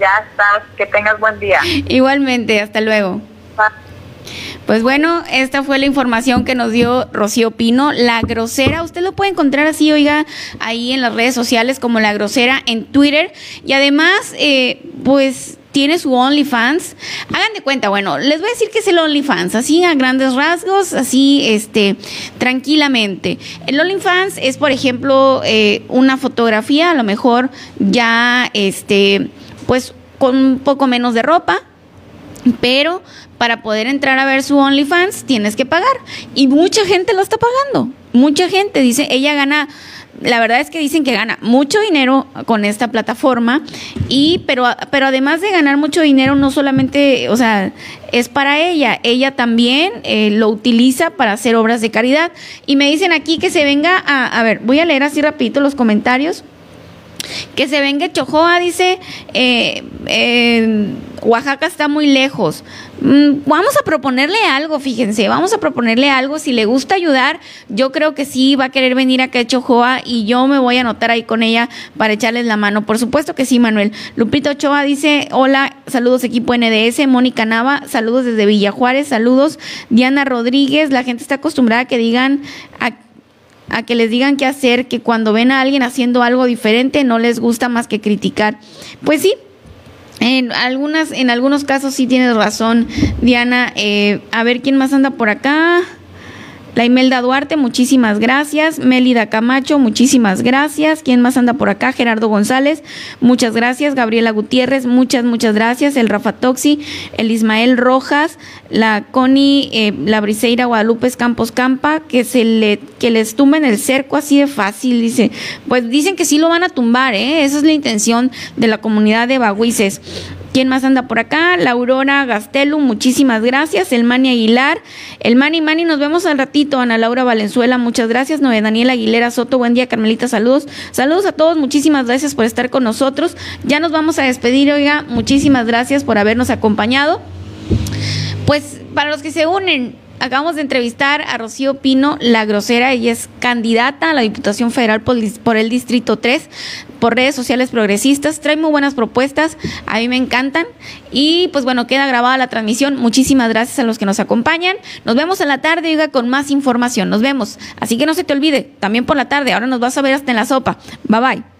Ya estás, que tengas buen día. Igualmente, hasta luego. Pues bueno, esta fue la información que nos dio Rocío Pino. La grosera, usted lo puede encontrar así, oiga, ahí en las redes sociales como la grosera en Twitter. Y además, eh, pues tiene su OnlyFans. Hagan de cuenta, bueno, les voy a decir que es el OnlyFans, así a grandes rasgos, así, este, tranquilamente. El OnlyFans es, por ejemplo, eh, una fotografía, a lo mejor ya, este, pues con un poco menos de ropa, pero para poder entrar a ver su OnlyFans tienes que pagar. Y mucha gente lo está pagando. Mucha gente dice, ella gana la verdad es que dicen que gana mucho dinero con esta plataforma y pero pero además de ganar mucho dinero no solamente o sea es para ella ella también eh, lo utiliza para hacer obras de caridad y me dicen aquí que se venga a a ver voy a leer así rapidito los comentarios que se venga Chojoa, dice, eh, eh, Oaxaca está muy lejos. Mm, vamos a proponerle algo, fíjense, vamos a proponerle algo. Si le gusta ayudar, yo creo que sí va a querer venir acá a Chojoa y yo me voy a anotar ahí con ella para echarles la mano. Por supuesto que sí, Manuel. Lupito Ochoa dice, hola, saludos equipo NDS. Mónica Nava, saludos desde Villajuárez, saludos. Diana Rodríguez, la gente está acostumbrada a que digan... a que les digan qué hacer, que cuando ven a alguien haciendo algo diferente no les gusta más que criticar. Pues sí, en algunas, en algunos casos sí tienes razón, Diana. Eh, a ver quién más anda por acá. La Imelda Duarte, muchísimas gracias. Mélida Camacho, muchísimas gracias. ¿Quién más anda por acá? Gerardo González, muchas gracias. Gabriela Gutiérrez, muchas, muchas gracias. El Rafa Toxi, el Ismael Rojas, la Connie, eh, la Briseira Guadalupe Campos Campa, que se le, que les tumben el cerco así de fácil, dice. Pues dicen que sí lo van a tumbar, ¿eh? Esa es la intención de la comunidad de Baguices. ¿Quién más anda por acá? La Aurora Gastelu, muchísimas gracias. El Mani Aguilar, el Mani Mani, nos vemos al ratito. Ana Laura Valenzuela, muchas gracias. Noé Daniela Aguilera Soto, buen día, Carmelita, saludos. Saludos a todos, muchísimas gracias por estar con nosotros. Ya nos vamos a despedir, oiga, muchísimas gracias por habernos acompañado. Pues para los que se unen, acabamos de entrevistar a Rocío Pino, la grosera, ella es candidata a la Diputación Federal por, el Distrito 3, por redes sociales progresistas, trae muy buenas propuestas, a mí me encantan. Y pues bueno, queda grabada la transmisión, muchísimas gracias a los que nos acompañan, nos vemos en la tarde, oiga, con más información, nos vemos, así que no se te olvide, también por la tarde, ahora nos vas a ver hasta en la sopa, bye bye.